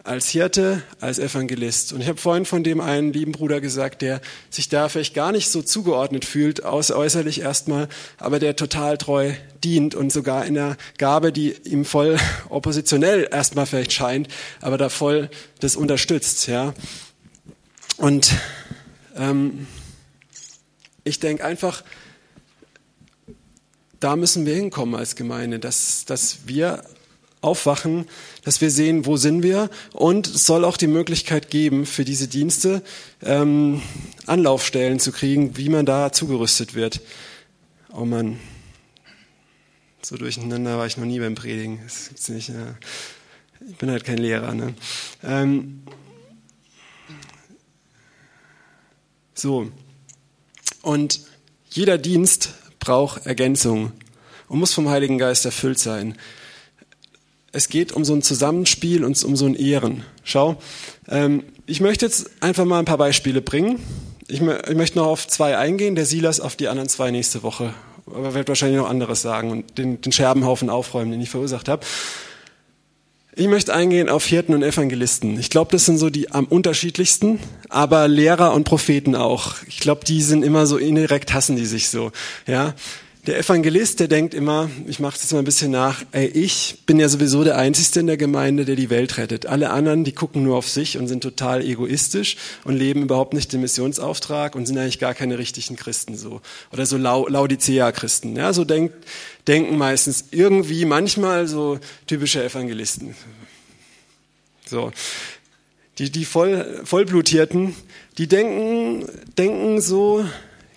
als Hirte, als Evangelist. Und ich habe vorhin von dem einen lieben Bruder gesagt, der sich da vielleicht gar nicht so zugeordnet fühlt, aus äußerlich erstmal, aber der total treu dient und sogar in der Gabe, die ihm voll oppositionell erstmal vielleicht scheint, aber da voll das unterstützt, ja. Und ähm, ich denke einfach, da müssen wir hinkommen als Gemeinde, dass, dass wir aufwachen, dass wir sehen, wo sind wir und es soll auch die Möglichkeit geben, für diese Dienste ähm, Anlaufstellen zu kriegen, wie man da zugerüstet wird. Oh Mann, so durcheinander war ich noch nie beim Predigen. Das gibt's nicht. Ja. Ich bin halt kein Lehrer. Ne? Ähm, so. Und jeder Dienst braucht Ergänzung und muss vom Heiligen Geist erfüllt sein. Es geht um so ein Zusammenspiel und um so ein Ehren. Schau, ähm, ich möchte jetzt einfach mal ein paar Beispiele bringen. Ich, ich, möchte noch auf zwei eingehen, der Silas auf die anderen zwei nächste Woche. Aber wird wahrscheinlich noch anderes sagen und den, den Scherbenhaufen aufräumen, den ich verursacht habe. Ich möchte eingehen auf Hirten und Evangelisten. Ich glaube, das sind so die am unterschiedlichsten, aber Lehrer und Propheten auch. Ich glaube, die sind immer so indirekt hassen die sich so, ja. Der Evangelist, der denkt immer, ich mache das mal ein bisschen nach, ey, ich bin ja sowieso der Einzige in der Gemeinde, der die Welt rettet. Alle anderen, die gucken nur auf sich und sind total egoistisch und leben überhaupt nicht den Missionsauftrag und sind eigentlich gar keine richtigen Christen so. Oder so Laodicea-Christen. Ja, so denkt, denken meistens irgendwie, manchmal so typische Evangelisten. So. Die, die Voll, Vollblutierten, die denken, denken so,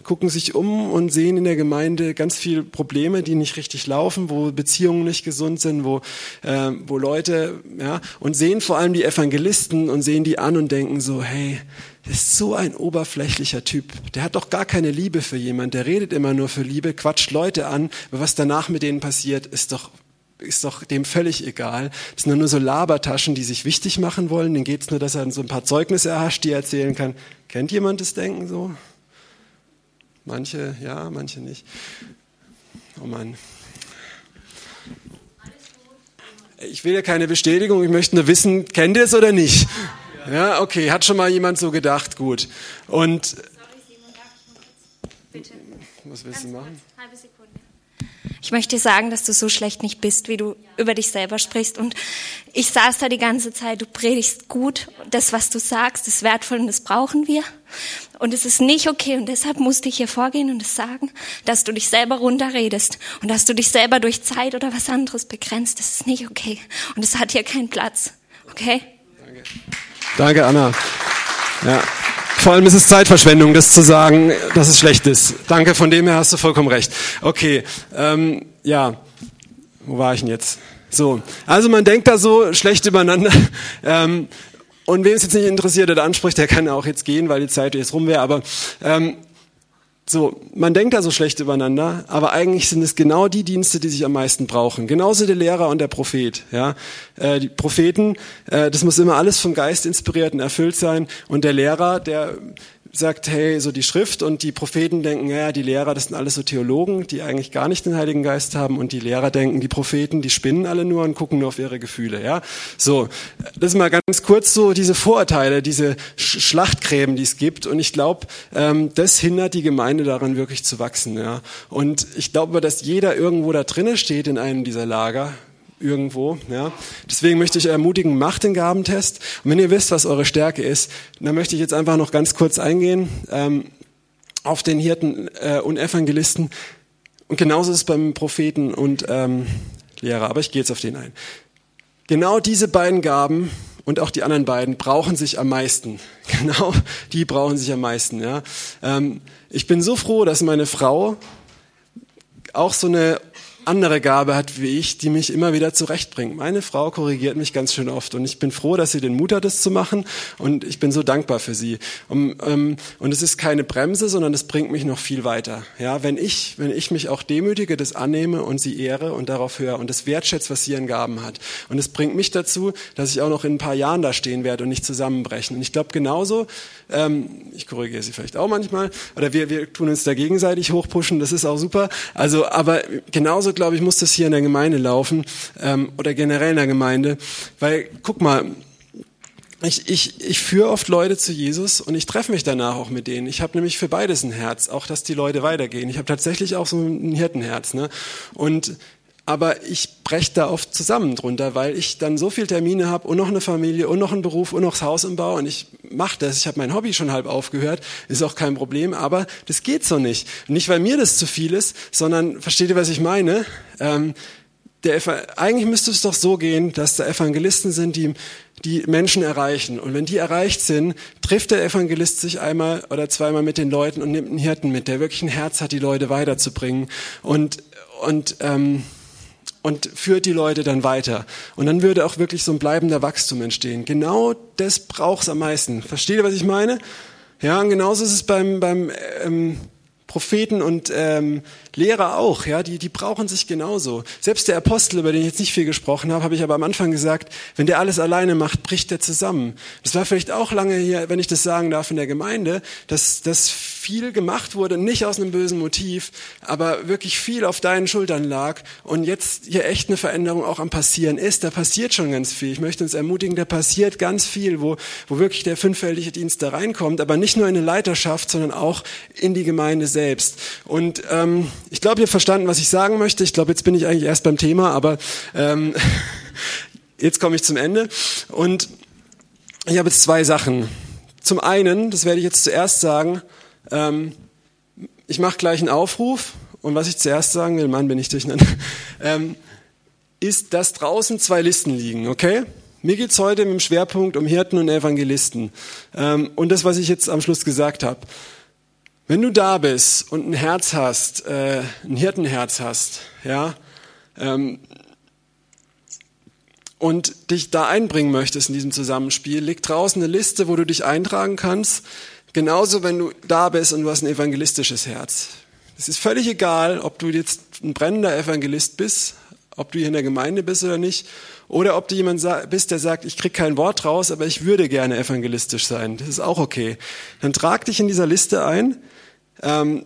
gucken sich um und sehen in der Gemeinde ganz viele Probleme, die nicht richtig laufen, wo Beziehungen nicht gesund sind, wo, äh, wo Leute, ja, und sehen vor allem die Evangelisten und sehen die an und denken so, hey, das ist so ein oberflächlicher Typ. Der hat doch gar keine Liebe für jemand. Der redet immer nur für Liebe, quatscht Leute an. Aber was danach mit denen passiert, ist doch ist doch dem völlig egal. Das sind nur so Labertaschen, die sich wichtig machen wollen. Denen geht es nur, dass er so ein paar Zeugnisse erhascht, die er erzählen kann. Kennt jemand das Denken so? Manche ja, manche nicht. Oh Mann. Ich will ja keine Bestätigung, ich möchte nur wissen, kennt ihr es oder nicht? Ja, okay, hat schon mal jemand so gedacht, gut. Und. Was willst du machen? Halbe Sekunde. Ich möchte sagen, dass du so schlecht nicht bist, wie du über dich selber sprichst. Und ich saß da die ganze Zeit, du predigst gut. Das, was du sagst, ist wertvoll und das brauchen wir. Und es ist nicht okay und deshalb musste ich hier vorgehen und es sagen, dass du dich selber runterredest und dass du dich selber durch Zeit oder was anderes begrenzt. Das ist nicht okay. Und es hat hier keinen Platz. Okay? Danke. Danke, Anna. Ja. Vor allem ist es Zeitverschwendung, das zu sagen, dass es schlecht ist. Danke, von dem her hast du vollkommen recht. Okay, ähm, ja, wo war ich denn jetzt? So, also man denkt da so schlecht übereinander. Ähm, und wem es jetzt nicht interessiert oder anspricht, der kann auch jetzt gehen, weil die Zeit jetzt rum wäre. Aber ähm, so, man denkt da so schlecht übereinander, aber eigentlich sind es genau die Dienste, die sich am meisten brauchen. Genauso der Lehrer und der Prophet. Ja, äh, die Propheten, äh, das muss immer alles vom Geist inspiriert und erfüllt sein. Und der Lehrer, der sagt, hey, so die Schrift und die Propheten denken, ja, die Lehrer, das sind alles so Theologen, die eigentlich gar nicht den Heiligen Geist haben und die Lehrer denken, die Propheten, die spinnen alle nur und gucken nur auf ihre Gefühle, ja. So, das ist mal ganz kurz so diese Vorurteile, diese Schlachtgräben, die es gibt und ich glaube, ähm, das hindert die Gemeinde daran wirklich zu wachsen, ja. Und ich glaube, dass jeder irgendwo da drinnen steht in einem dieser Lager, irgendwo. Ja. Deswegen möchte ich ermutigen, macht den Gabentest. Und wenn ihr wisst, was eure Stärke ist, dann möchte ich jetzt einfach noch ganz kurz eingehen ähm, auf den Hirten äh, und Evangelisten. Und genauso ist es beim Propheten und ähm, Lehrer. Aber ich gehe jetzt auf den ein. Genau diese beiden Gaben und auch die anderen beiden brauchen sich am meisten. Genau, die brauchen sich am meisten. Ja. Ähm, ich bin so froh, dass meine Frau auch so eine andere Gabe hat wie ich, die mich immer wieder zurechtbringt. Meine Frau korrigiert mich ganz schön oft und ich bin froh, dass sie den Mut hat, das zu machen und ich bin so dankbar für sie. Und, ähm, und es ist keine Bremse, sondern es bringt mich noch viel weiter. Ja, wenn ich, wenn ich mich auch demütige, das annehme und sie ehre und darauf höre und das wertschätze, was sie an Gaben hat. Und es bringt mich dazu, dass ich auch noch in ein paar Jahren da stehen werde und nicht zusammenbrechen. Und ich glaube genauso, ähm, ich korrigiere sie vielleicht auch manchmal, oder wir, wir tun uns da gegenseitig hochpushen, das ist auch super. Also, aber genauso glaube ich, muss das hier in der Gemeinde laufen ähm, oder generell in der Gemeinde. Weil, guck mal, ich, ich, ich führe oft Leute zu Jesus und ich treffe mich danach auch mit denen. Ich habe nämlich für beides ein Herz, auch dass die Leute weitergehen. Ich habe tatsächlich auch so ein Hirtenherz. Ne? Und aber ich breche da oft zusammen drunter, weil ich dann so viele Termine habe und noch eine Familie und noch einen Beruf und noch das Haus im Bau und ich mache das. Ich habe mein Hobby schon halb aufgehört, ist auch kein Problem, aber das geht so nicht. Nicht, weil mir das zu viel ist, sondern, versteht ihr, was ich meine? Ähm, der, eigentlich müsste es doch so gehen, dass da Evangelisten sind, die die Menschen erreichen. Und wenn die erreicht sind, trifft der Evangelist sich einmal oder zweimal mit den Leuten und nimmt einen Hirten mit, der wirklich ein Herz hat, die Leute weiterzubringen. Und, und ähm, und führt die Leute dann weiter. Und dann würde auch wirklich so ein bleibender Wachstum entstehen. Genau das braucht's am meisten. Versteht ihr, was ich meine? Ja, und genauso ist es beim, beim ähm, Propheten und ähm, Lehrer auch, ja, die, die brauchen sich genauso. Selbst der Apostel, über den ich jetzt nicht viel gesprochen habe, habe ich aber am Anfang gesagt, wenn der alles alleine macht, bricht er zusammen. Das war vielleicht auch lange hier, wenn ich das sagen darf, in der Gemeinde, dass, dass viel gemacht wurde, nicht aus einem bösen Motiv, aber wirklich viel auf deinen Schultern lag und jetzt hier echt eine Veränderung auch am Passieren ist. Da passiert schon ganz viel. Ich möchte uns ermutigen, da passiert ganz viel, wo, wo wirklich der fünffältige Dienst da reinkommt, aber nicht nur in eine Leiterschaft, sondern auch in die Gemeinde selbst. Und ähm, ich glaube, ihr habt verstanden, was ich sagen möchte. Ich glaube, jetzt bin ich eigentlich erst beim Thema, aber ähm, jetzt komme ich zum Ende. Und ich habe jetzt zwei Sachen. Zum einen, das werde ich jetzt zuerst sagen, ähm, ich mache gleich einen Aufruf und was ich zuerst sagen will, Mann, bin ich durcheinander, ähm, ist, dass draußen zwei Listen liegen, okay? Mir geht's heute mit dem Schwerpunkt um Hirten und Evangelisten. Ähm, und das, was ich jetzt am Schluss gesagt habe. Wenn du da bist und ein Herz hast, äh, ein Hirtenherz hast, ja, ähm, und dich da einbringen möchtest in diesem Zusammenspiel, liegt draußen eine Liste, wo du dich eintragen kannst. Genauso, wenn du da bist und du hast ein evangelistisches Herz. Es ist völlig egal, ob du jetzt ein brennender Evangelist bist, ob du hier in der Gemeinde bist oder nicht, oder ob du jemand bist, der sagt, ich krieg kein Wort raus, aber ich würde gerne evangelistisch sein. Das ist auch okay. Dann trag dich in dieser Liste ein ähm,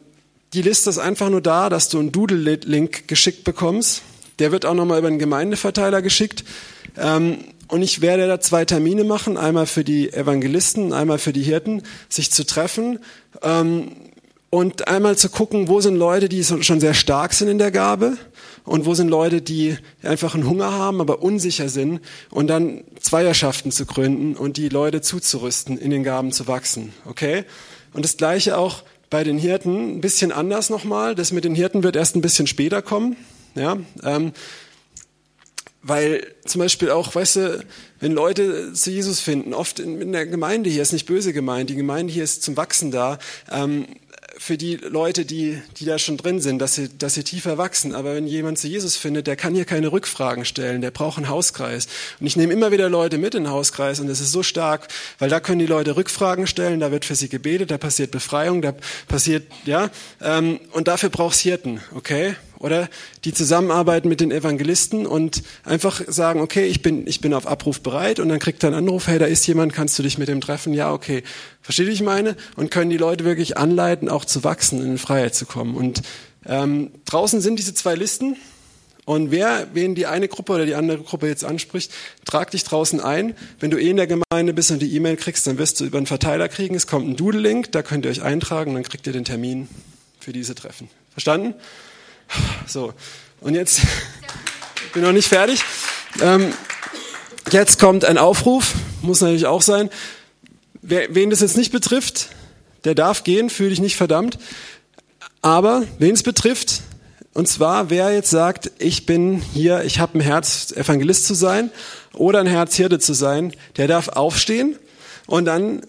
die Liste ist einfach nur da, dass du einen Doodle-Link geschickt bekommst. Der wird auch nochmal über den Gemeindeverteiler geschickt. Ähm, und ich werde da zwei Termine machen, einmal für die Evangelisten, einmal für die Hirten, sich zu treffen ähm, und einmal zu gucken, wo sind Leute, die schon sehr stark sind in der Gabe und wo sind Leute, die einfach einen Hunger haben, aber unsicher sind und dann Zweierschaften zu gründen und die Leute zuzurüsten, in den Gaben zu wachsen. Okay? Und das Gleiche auch bei den Hirten ein bisschen anders nochmal. Das mit den Hirten wird erst ein bisschen später kommen. Ja, ähm, weil zum Beispiel auch, weißt du, wenn Leute zu Jesus finden, oft in, in der Gemeinde hier ist nicht böse gemeint, die Gemeinde hier ist zum Wachsen da. Ähm, für die Leute, die, die da schon drin sind, dass sie, dass sie tiefer wachsen. Aber wenn jemand zu Jesus findet, der kann hier keine Rückfragen stellen, der braucht einen Hauskreis. Und ich nehme immer wieder Leute mit in den Hauskreis und das ist so stark, weil da können die Leute Rückfragen stellen, da wird für sie gebetet, da passiert Befreiung, da passiert, ja, ähm, und dafür brauchst Hirten, okay? Oder die zusammenarbeiten mit den Evangelisten und einfach sagen, okay, ich bin, ich bin auf Abruf bereit und dann kriegt er einen Anruf, hey, da ist jemand, kannst du dich mit dem treffen? Ja, okay. Versteht ihr, ich meine? Und können die Leute wirklich anleiten, auch zu wachsen, in Freiheit zu kommen. Und ähm, draußen sind diese zwei Listen. Und wer, wen die eine Gruppe oder die andere Gruppe jetzt anspricht, trag dich draußen ein. Wenn du eh in der Gemeinde bist und die E-Mail kriegst, dann wirst du über einen Verteiler kriegen. Es kommt ein Doodle-Link, da könnt ihr euch eintragen, dann kriegt ihr den Termin für diese Treffen. Verstanden? So, und jetzt, ich bin noch nicht fertig. Ähm, jetzt kommt ein Aufruf, muss natürlich auch sein. Wer, wen das jetzt nicht betrifft, der darf gehen, fühle dich nicht verdammt. Aber wen es betrifft, und zwar wer jetzt sagt, ich bin hier, ich habe ein Herz, Evangelist zu sein oder ein Herz, Hirte zu sein, der darf aufstehen und dann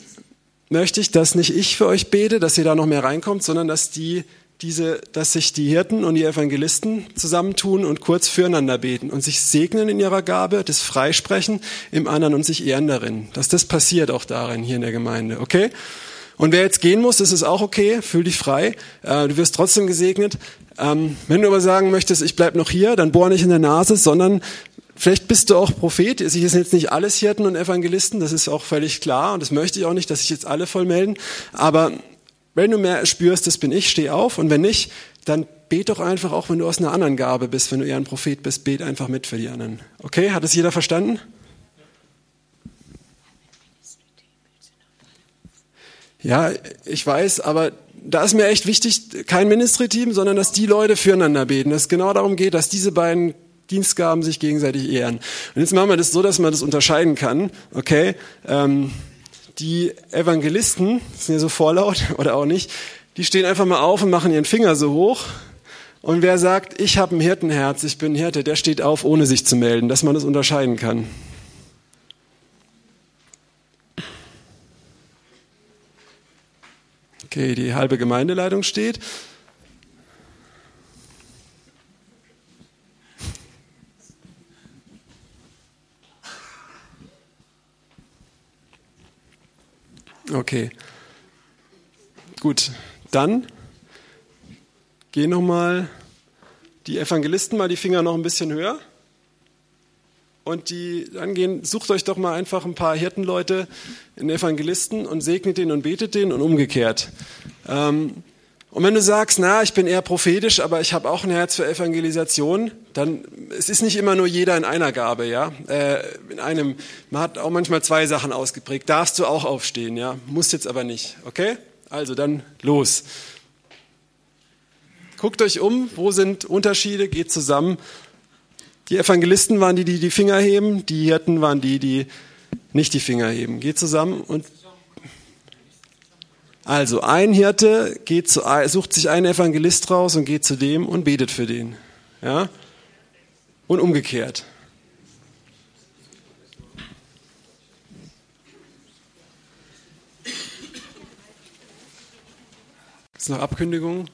möchte ich, dass nicht ich für euch bete, dass ihr da noch mehr reinkommt, sondern dass die diese, dass sich die Hirten und die Evangelisten zusammentun und kurz füreinander beten und sich segnen in ihrer Gabe, das Freisprechen im anderen und sich ehren darin. Dass das passiert auch darin hier in der Gemeinde, okay? Und wer jetzt gehen muss, das ist auch okay, fühl dich frei. Äh, du wirst trotzdem gesegnet. Ähm, wenn du aber sagen möchtest, ich bleib noch hier, dann bohr nicht in der Nase, sondern Vielleicht bist du auch Prophet. Ich sind jetzt nicht alles Hirten und Evangelisten, das ist auch völlig klar und das möchte ich auch nicht, dass sich jetzt alle voll melden. Aber wenn du mehr spürst, das bin ich, steh auf. Und wenn nicht, dann bet doch einfach auch, wenn du aus einer anderen Gabe bist, wenn du eher ein Prophet bist, bet einfach mit für die anderen. Okay, hat es jeder verstanden? Ja, ich weiß, aber da ist mir echt wichtig, kein Ministry-Team, sondern dass die Leute füreinander beten. Dass es genau darum geht, dass diese beiden Dienstgaben sich gegenseitig ehren. Und jetzt machen wir das so, dass man das unterscheiden kann. Okay, ähm, die Evangelisten, sind ja so vorlaut oder auch nicht, die stehen einfach mal auf und machen ihren Finger so hoch. Und wer sagt, ich habe ein Hirtenherz, ich bin Hirte, der steht auf, ohne sich zu melden, dass man das unterscheiden kann. Okay, die halbe Gemeindeleitung steht. Okay. Gut, dann gehen nochmal die Evangelisten mal die Finger noch ein bisschen höher. Und die dann gehen, sucht euch doch mal einfach ein paar Hirtenleute in Evangelisten und segnet den und betet den und umgekehrt. Ähm, und wenn du sagst, na, ich bin eher prophetisch, aber ich habe auch ein Herz für Evangelisation, dann es ist nicht immer nur jeder in einer Gabe, ja. Äh, in einem, man hat auch manchmal zwei Sachen ausgeprägt. Darfst du auch aufstehen, ja. Muss jetzt aber nicht, okay? Also dann los. Guckt euch um, wo sind Unterschiede, geht zusammen die Evangelisten waren die, die die Finger heben, die Hirten waren die, die nicht die Finger heben. Geht zusammen und also ein Hirte geht zu, sucht sich einen Evangelist raus und geht zu dem und betet für den. Ja? Und umgekehrt. Ist noch Abkündigung?